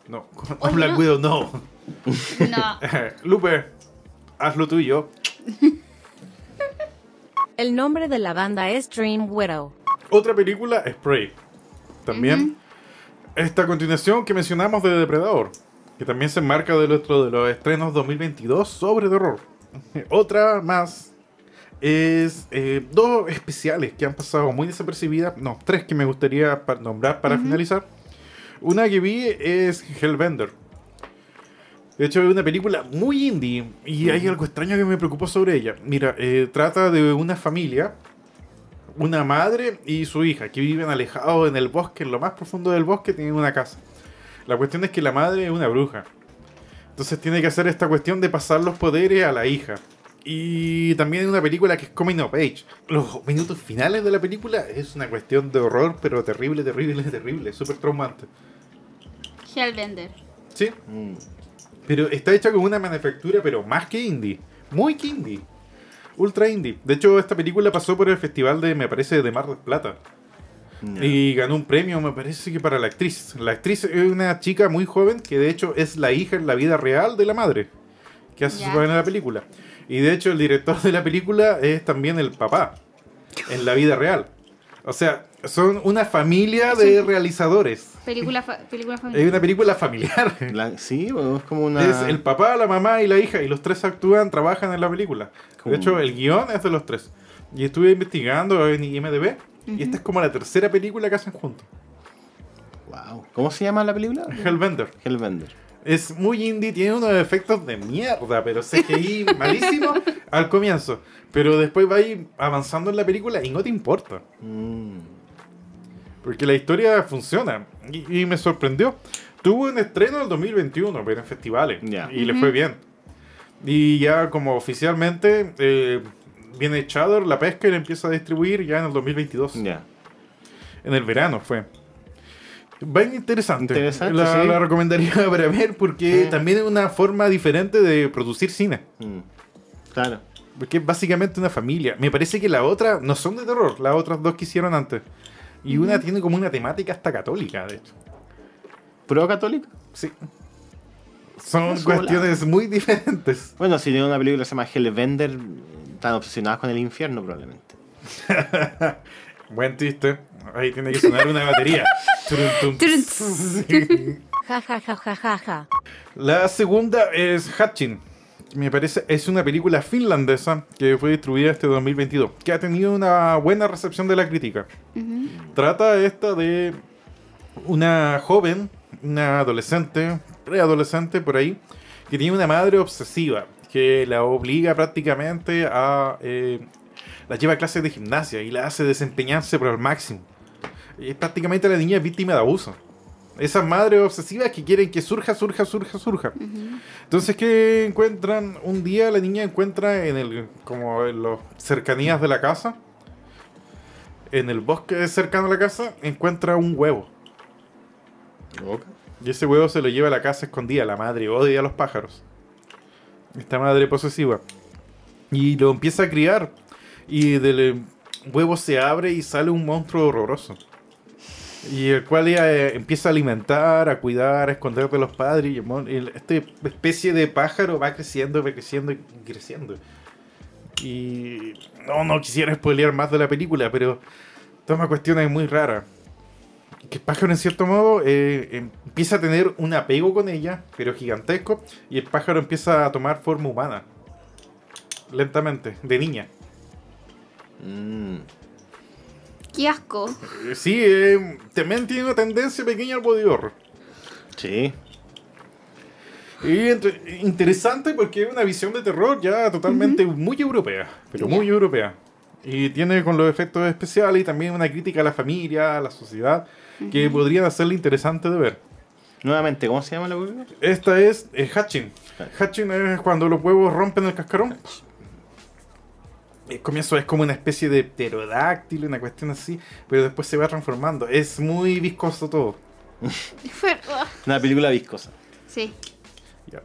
No, Oye, Black no. Widow no. No. Lupe, haz lo tuyo. El nombre de la banda es Dream Widow. Otra película, Spray. También. Esta continuación que mencionamos de Depredador. Que también se enmarca dentro de los estrenos 2022 sobre terror. Otra más es eh, dos especiales que han pasado muy desapercibidas. No, tres que me gustaría pa- nombrar para finalizar. Una que vi es Hellbender. De hecho, es una película muy indie y hay algo extraño que me preocupó sobre ella. Mira, eh, trata de una familia, una madre y su hija, que viven alejados en el bosque, en lo más profundo del bosque, tienen una casa. La cuestión es que la madre es una bruja. Entonces tiene que hacer esta cuestión de pasar los poderes a la hija. Y también es una película que es coming of age. Los minutos finales de la película es una cuestión de horror, pero terrible, terrible, terrible, súper traumante. Hellbender. ¿Sí? Mm. Pero está hecha con una manufactura, pero más que indie. Muy que indie. Ultra indie. De hecho, esta película pasó por el festival de, me parece, de Mar del Plata. Y ganó un premio, me parece que para la actriz. La actriz es una chica muy joven que de hecho es la hija en la vida real de la madre. Que hace su papel en la película. Y de hecho el director de la película es también el papá. En la vida real. O sea, son una familia de realizadores. Película, fa- película Es familiar. una película familiar. La- sí, es como una. Es el papá, la mamá y la hija, y los tres actúan, trabajan en la película. De hecho, el guion es de los tres. Y estuve investigando en IMDB, y esta es como la tercera película que hacen juntos. Wow. ¿Cómo se llama la película? Hellbender. Hellbender. Es muy indie, tiene unos efectos de mierda, pero CGI malísimo al comienzo. Pero después va a ir avanzando en la película y no te importa. Mm. Porque la historia funciona. Y, y me sorprendió. Tuvo un estreno en el 2021, pero en festivales. Ya. Y le fue bien. Y ya como oficialmente eh, viene Chador, la pesca y la empieza a distribuir ya en el 2022. Ya. En el verano fue. Va interesante. Interesante, la, sí. la recomendaría para ver porque Mm. también es una forma diferente de producir cine. Mm. Claro. Porque es básicamente una familia. Me parece que la otra no son de terror, las otras dos que hicieron antes. Y una tiene como una temática hasta católica, de hecho. ¿Pro católico? Sí. Son cuestiones muy diferentes. Bueno, si tiene una película que se llama Hellbender, Están obsesionados con el infierno, probablemente. Buen chiste. Ahí tiene que sonar una batería. Ja ja ja ja ja. La segunda es Hatchin. Me parece, es una película finlandesa que fue distribuida este 2022, que ha tenido una buena recepción de la crítica. Trata esta de una joven, una adolescente, preadolescente por ahí, que tiene una madre obsesiva, que la obliga prácticamente a... eh, la lleva a clases de gimnasia y la hace desempeñarse por el máximo. Y prácticamente la niña es víctima de abuso. Esas madres obsesivas que quieren que surja, surja, surja, surja. Entonces, ¿qué encuentran? Un día la niña encuentra en el, como en las cercanías de la casa, en el bosque cercano a la casa, encuentra un huevo. Y ese huevo se lo lleva a la casa escondida. La madre odia a los pájaros. Esta madre posesiva. Y lo empieza a criar. Y del eh, huevo se abre y sale un monstruo horroroso. Y el cual ella eh, empieza a alimentar, a cuidar, a esconder de los padres. Y el- esta especie de pájaro va creciendo, va creciendo y creciendo. Y no, no quisiera spoilear más de la película, pero toma cuestiones muy raras. Que el pájaro, en cierto modo, eh, empieza a tener un apego con ella, pero gigantesco. Y el pájaro empieza a tomar forma humana. Lentamente, de niña. Mm. Qué asco. Eh, Sí, eh, también tiene una tendencia pequeña al body horror. Sí. Y entre- interesante porque es una visión de terror ya totalmente muy europea, pero muy europea. Y tiene con los efectos especiales y también una crítica a la familia, a la sociedad, que podrían hacerle interesante de ver. Nuevamente, ¿cómo se llama la película? Esta es eh, Hatching. Hatching es cuando los huevos rompen el cascarón. El comienzo es como una especie de pterodáctilo, una cuestión así, pero después se va transformando. Es muy viscoso todo. Una película viscosa. Sí.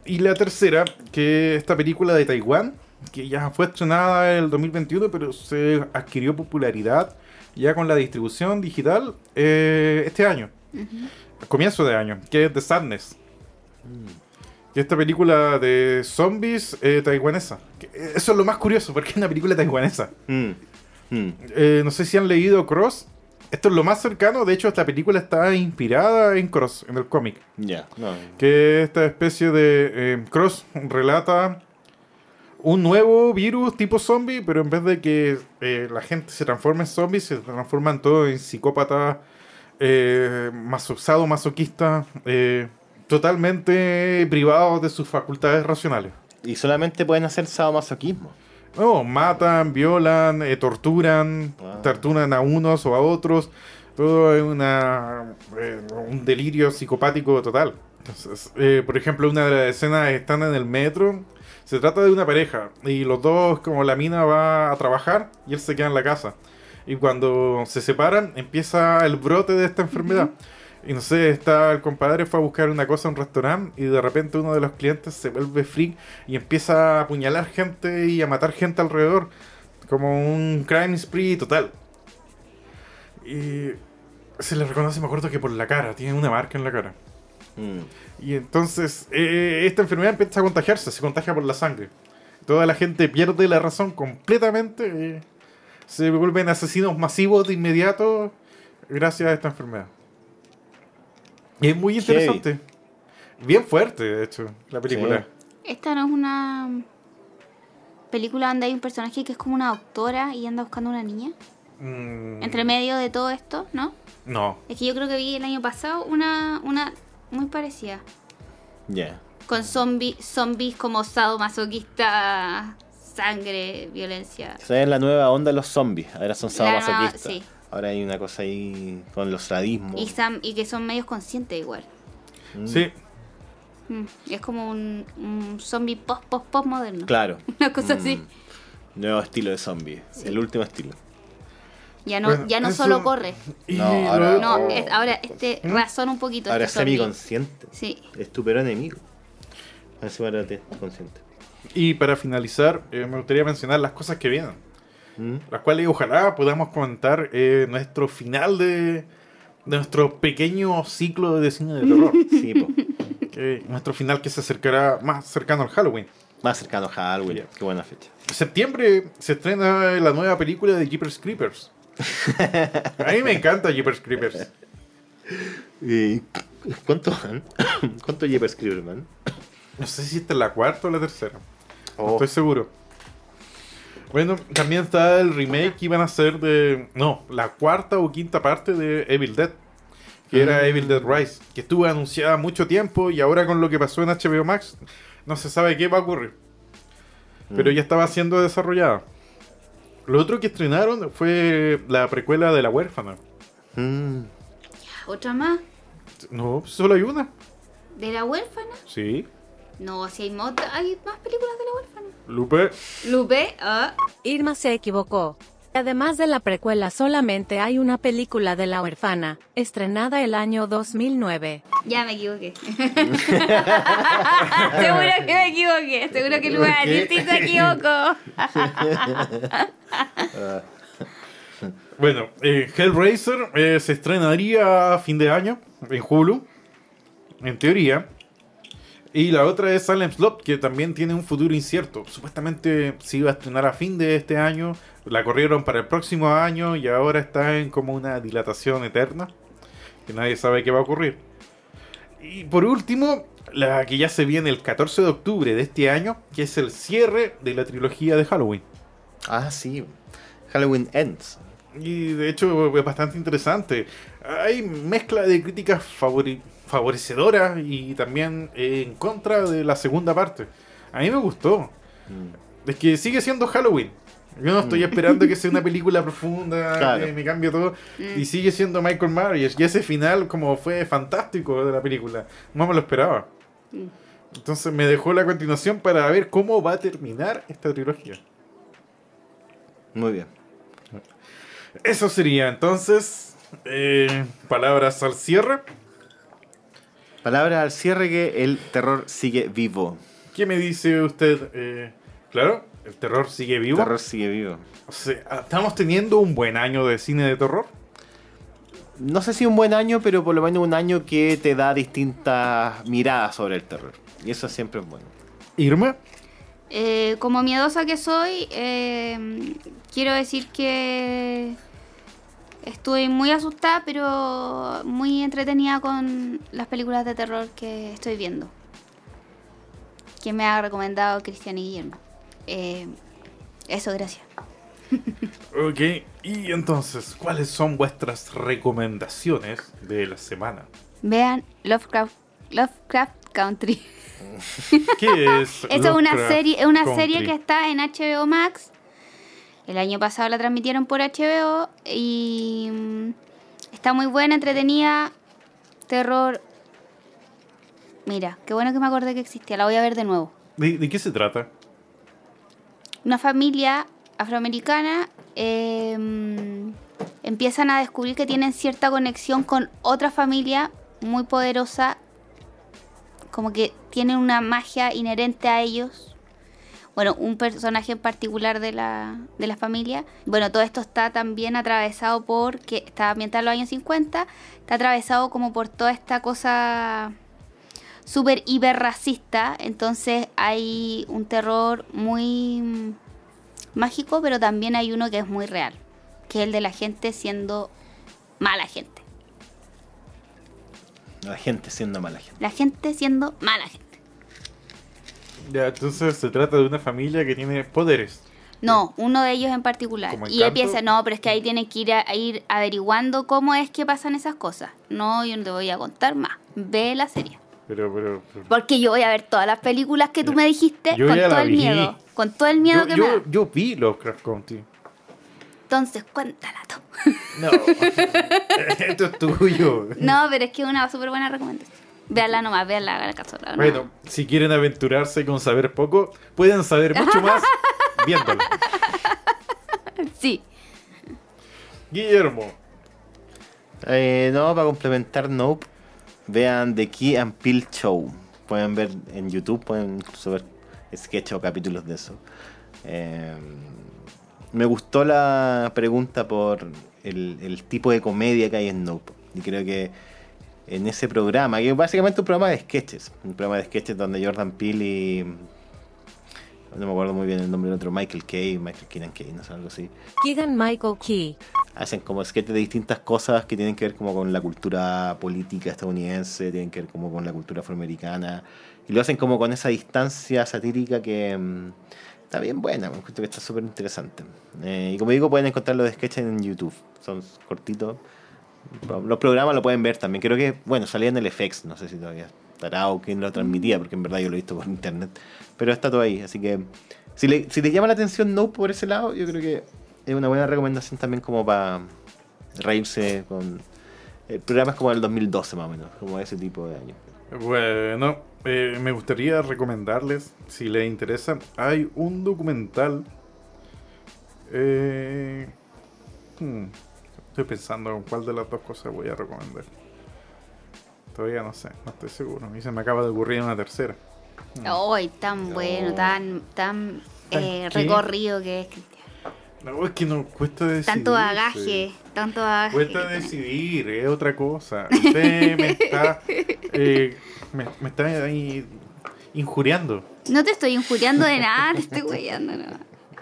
Y la tercera, que esta película de Taiwán, que ya fue estrenada en el 2021, pero se adquirió popularidad ya con la distribución digital eh, este año, a comienzo de año, que es The Sadness. Que esta película de zombies eh, taiwanesa. Que, eh, eso es lo más curioso, porque es una película taiwanesa. Mm. Mm. Eh, no sé si han leído Cross. Esto es lo más cercano, de hecho esta película está inspirada en Cross, en el cómic. Ya, no. que esta especie de eh, Cross relata un nuevo virus tipo zombie, pero en vez de que la gente se transforme en zombies, se transforman todos en psicópatas, maso- masoquistas, eh, totalmente privados de sus facultades racionales. Y solamente pueden hacer sadomasoquismo. No, matan, violan, eh, torturan, Ah. torturan a unos o a otros. Todo es una, eh, un delirio psicopático total. Entonces, eh, por ejemplo, una de las escenas están en el metro. Se trata de una pareja y los dos, como la mina va a trabajar y él se queda en la casa. Y cuando se separan, empieza el brote de esta enfermedad. Y no sé, está el compadre fue a buscar una cosa a un restaurante y de repente uno de los clientes se vuelve freak y empieza a apuñalar gente y a matar gente alrededor. Como un crime spree total. Y se le reconoce, me acuerdo que por la cara, tiene una marca en la cara. Mm. Y entonces eh, esta enfermedad empieza a contagiarse, se contagia por la sangre. Toda la gente pierde la razón completamente. eh, se vuelven asesinos masivos de inmediato gracias a esta enfermedad. Y es muy Heavy. interesante. Bien fuerte, de hecho, la película. Esta no es una película donde hay un personaje que es como una doctora y anda buscando una niña. Mm, Entre medio de todo esto, ¿no? No. Es que yo creo que vi el año pasado una, una muy parecida. Ya. Con zombi, zombies como sadomasoquista, sangre, violencia. Esa es la nueva onda de los zombies. Ahora son sadomasoquistas. sí. Ahora hay una cosa ahí con los sadismos. Y, sam- y que son medios conscientes igual. Mm. Sí. Mm, Es como un, un zombie post post post moderno. Claro. Una cosa Mm. así. Nuevo estilo de zombie. El último estilo. Ya no, Bueno, ya no eso- solo corre. Y No, ahora- es- ahora este razona un poquito. Ahora es este zombie. semiconsciente. Sí. Es tu peor enemigo. Así para ti, consciente. Y para finalizar, eh, me gustaría mencionar las cosas que vienen. Mm. las cuales ojalá podamos comentar eh, nuestro final de, de nuestro pequeño ciclo de cine de terror. Sí, po. que- nuestro final que se acercará más cercano al Halloween. Más cercano a Halloween. Qué buena fecha. En septiembre se estrena la nueva película de Jeepers Creepers. A mí me encanta Jeepers Creepers. ¿Y cuánto van? ¿Cuánto lleva escribir, man? No sé si esta es la cuarta o la tercera. No Oh. estoy seguro. Bueno, también está el remake que iban a hacer de. No, la cuarta o quinta parte de Evil Dead. Que era Mm. Evil Dead Rise. Que estuvo anunciada mucho tiempo y ahora con lo que pasó en HBO Max no se sabe qué va a ocurrir. Pero Mm. ya estaba siendo desarrollada. Lo otro que estrenaron fue la precuela de La Huérfana. Mm. ¿Otra más? No, solo hay una. ¿De la huérfana? Sí. No, si hay, mo- hay más películas de la huérfana. Lupe. Lupe, ah. Irma se equivocó. Además de la precuela solamente hay una película de la huérfana, estrenada el año 2009. Ya me equivoqué. seguro que me equivoqué. Seguro que el ¿Por lugar qué? sí se equivocó. Bueno, eh, Hellraiser eh, se estrenaría a fin de año en Hulu, en teoría. Y la otra es Silent Slot, que también tiene un futuro incierto. Supuestamente se iba a estrenar a fin de este año, la corrieron para el próximo año y ahora está en como una dilatación eterna, que nadie sabe qué va a ocurrir. Y por último, la que ya se viene el 14 de octubre de este año, que es el cierre de la trilogía de Halloween. Ah, sí. Halloween Ends. Y de hecho es bastante interesante. Hay mezcla de críticas favori- favorecedoras y también eh, en contra de la segunda parte. A mí me gustó. Mm. Es que sigue siendo Halloween. Yo no estoy esperando que sea una película profunda, Claro. que me cambie todo. Y sigue siendo Michael Myers. Y ese final como fue fantástico de la película. No me lo esperaba. Entonces me dejó la continuación para ver cómo va a terminar esta trilogía. Muy bien. Eso sería entonces. eh, palabras al cierre. Palabra al cierre que el terror sigue vivo. ¿Qué me dice usted? Eh, claro, el terror sigue El vivo. terror sigue vivo. O sea, ¿Estamos teniendo un buen año de cine de terror? No sé si un buen año, pero por lo menos un año que te da distintas miradas sobre el terror. Y eso siempre es bueno. Irma. Eh, como miedosa que soy, eh, quiero decir que estoy muy asustada, pero muy entretenida con las películas de terror que estoy viendo. Que me ha recomendado Cristian y Guillermo. Eh, eso, gracias. Ok, y entonces, ¿cuáles son vuestras recomendaciones de la semana? Vean Lovecraft, Lovecraft Country. ¿Qué es? Esta es una serie, es una Country? serie que está en HBO Max. El año pasado la transmitieron por HBO y mm, está muy buena, entretenida, terror. Mira, qué bueno que me acordé que existía, la voy a ver de nuevo. ¿De, de qué se trata? Una familia afroamericana eh, mm, empiezan a descubrir que tienen cierta conexión con otra familia muy poderosa, como que tienen una magia inherente a ellos. Bueno, un personaje en particular de la, de la familia. Bueno, todo esto está también atravesado por, que está ambientado en los años 50, está atravesado como por toda esta cosa súper hiper racista. Entonces hay un terror muy mágico, pero también hay uno que es muy real, que es el de la gente siendo mala gente. La gente siendo mala gente. La gente siendo mala gente. Ya, entonces se trata de una familia que tiene poderes. No, uno de ellos en particular. ¿Como Y Encanto? empieza, no, pero es que ahí tienen que ir, a, ir averiguando cómo es que pasan esas cosas. No, yo no te voy a contar más. Ve la serie. Pero, pero, pero- Porque yo voy a ver todas las películas que tú me dijiste Yo con todo el vi. miedo. Con todo el miedo yo, que yo, me da. yo vi Lovecraft Country. Entonces, cuéntala tú. No. Esto es tuyo. No, pero es que es una súper buena recomendación. Véanla nomás, véanla, hagan caso. no. Bueno, si quieren aventurarse con saber poco, pueden saber mucho más viéndolo. Sí. Guillermo. Eh, no, para complementar Nope, vean The Key and Peele Show. Pueden ver en YouTube, pueden incluso ver sketches o capítulos de eso. Eh, me gustó la pregunta por el, el tipo de comedia que hay en Nope. Y creo que en ese programa, que es básicamente un programa de sketches, un programa de sketches donde Jordan Peele y no me acuerdo muy bien el nombre del otro, Michael Kay, Michael Keenan Kay, no sé, algo así. Keegan Michael Key. Hacen como sketches de distintas cosas que tienen que ver como con la cultura política estadounidense, tienen que ver como con la cultura afroamericana, y lo hacen como con esa distancia satírica que mm, está bien buena, me encuentro que está súper interesante. Eh, y como digo, pueden encontrar los sketches en YouTube, son cortitos. Los programas lo pueden ver también, creo que, bueno, salía en el FX, no sé si todavía estará o quién lo transmitía, porque en verdad yo lo he visto por internet, pero está todo ahí, así que si, le, si les llama la atención No por ese lado, yo creo que es una buena recomendación también como para reírse con... El programa es como del 2012 más o menos, como ese tipo de años. Bueno, eh, me gustaría recomendarles, si les interesa, hay un documental. eh, hmm, estoy pensando en cuál de las dos cosas voy a recomendar. Todavía no sé, no estoy seguro. Y se me acaba de ocurrir una tercera. ¡Ay, tan bueno, tan, tan ¿Tan eh, recorrido que es, Cristian! No, es que no cuesta decidir. Tanto bagaje, tanto bagaje. Cuesta decidir, es otra cosa. Usted me está. eh, me, me está ahí injuriando. No te estoy injuriando de nada, te estoy weyando. No.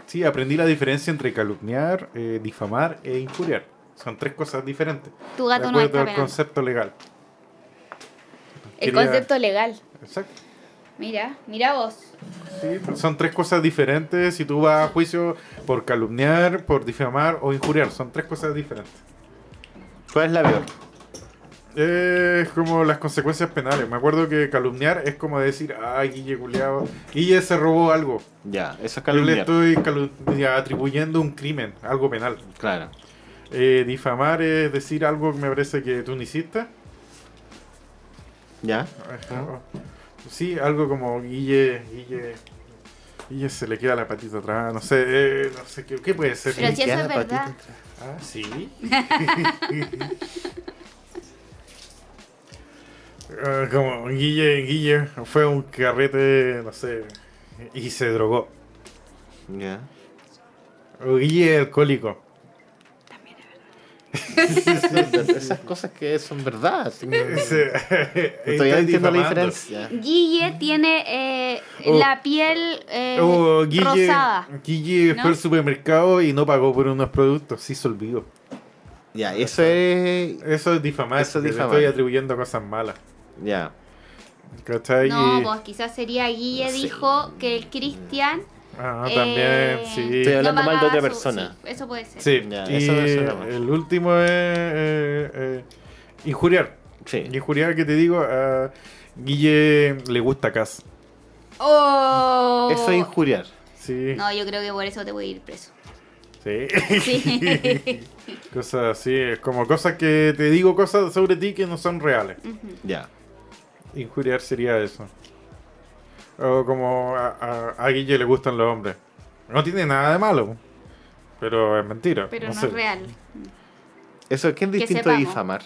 Sí, aprendí la diferencia entre calumniar, eh, difamar e injuriar. Son tres cosas diferentes. Tu gato de no está al concepto legal. El Quería- concepto legal. Exacto. Mira, mira vos. Sí, son tres cosas diferentes si tú vas a juicio por calumniar, por difamar o injuriar. Son tres cosas diferentes. ¿Cuál es la peor? Es como las consecuencias penales. Me acuerdo que calumniar es como decir, ay, Guille culiao, Guille se robó algo. Ya, eso es Yo le calumniar. estoy atribuyendo un crimen, algo penal. Claro. Eh, difamar es decir algo que me parece que tú no hiciste. ¿Ya? Sí, algo como Guille, Guille, Guille se le queda la patita atrás, no sé, eh, no sé qué, qué puede ser. Pero si eso Queda es la patita verdad. atrás. Ah, sí. Ah, como Guille, Guille fue un carrete, no sé, y se drogó. Ya. Guille alcohólico. Esas cosas que son verdad. sí, no- Ese- Todavía está entiendo la diferencia. Guille tiene eh, Oh. la piel eh, O Guille, rosada. Guille ¿no? fue al supermercado y no pagó por unos productos, sí se olvidó. Ya, eso es. Eso es difamar, Eso es difamar. estoy atribuyendo cosas malas. Ya. ¿Cachai? No, pues quizás sería Guille No sé. dijo que el Cristian Ah, eh, también, sí. Estoy hablando no mal de otra persona. sí, eso puede ser. Sí, Ya, y eso el último es eh, eh, injuriar. Sí. Injuriar, que te digo, a Guille le gusta Cas. ¡Oh! Eso es injuriar. Sí, No, yo creo que por eso te voy a ir preso. sí. Sí. cosas así, es como cosas que te digo cosas sobre ti que no son reales. Ya. Injuriar sería eso. O como a, a- a Guille le gustan los hombres. No tiene nada de malo, pero es mentira. Pero no, sé. es real. Eso es que es distinto de difamar.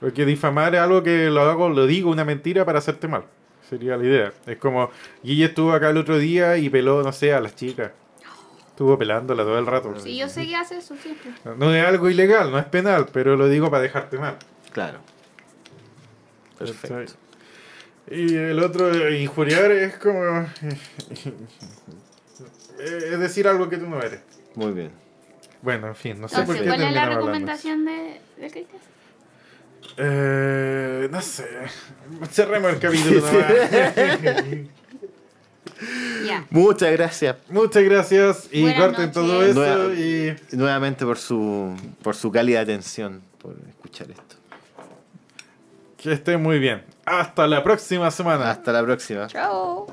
Porque difamar es algo que lo hago, lo digo una mentira para hacerte mal. Sería la idea. Es como Guille estuvo acá el otro día y peló, no sé, a las chicas. Estuvo pelándola todo el rato. Sí, yo sé que hace eso siempre. No es algo ilegal, no es penal, pero lo digo para dejarte mal. Claro. Perfecto. Y el otro, eh, injuriar, es como. Es decir algo que tú no eres. Muy bien. Bueno, en fin, no sé por Entonces, qué ¿cuál es la terminamos hablando. recomendación de, de Cristian? Eh, no sé. Cerremos el capítulo nomás. Ya. Muchas gracias Muchas gracias y Buenas corten noches. todo eso Nueva- y nuevamente por su por su cálida atención por escuchar esto. que estén muy bien. Hasta la próxima semana. Hasta la próxima. Chao.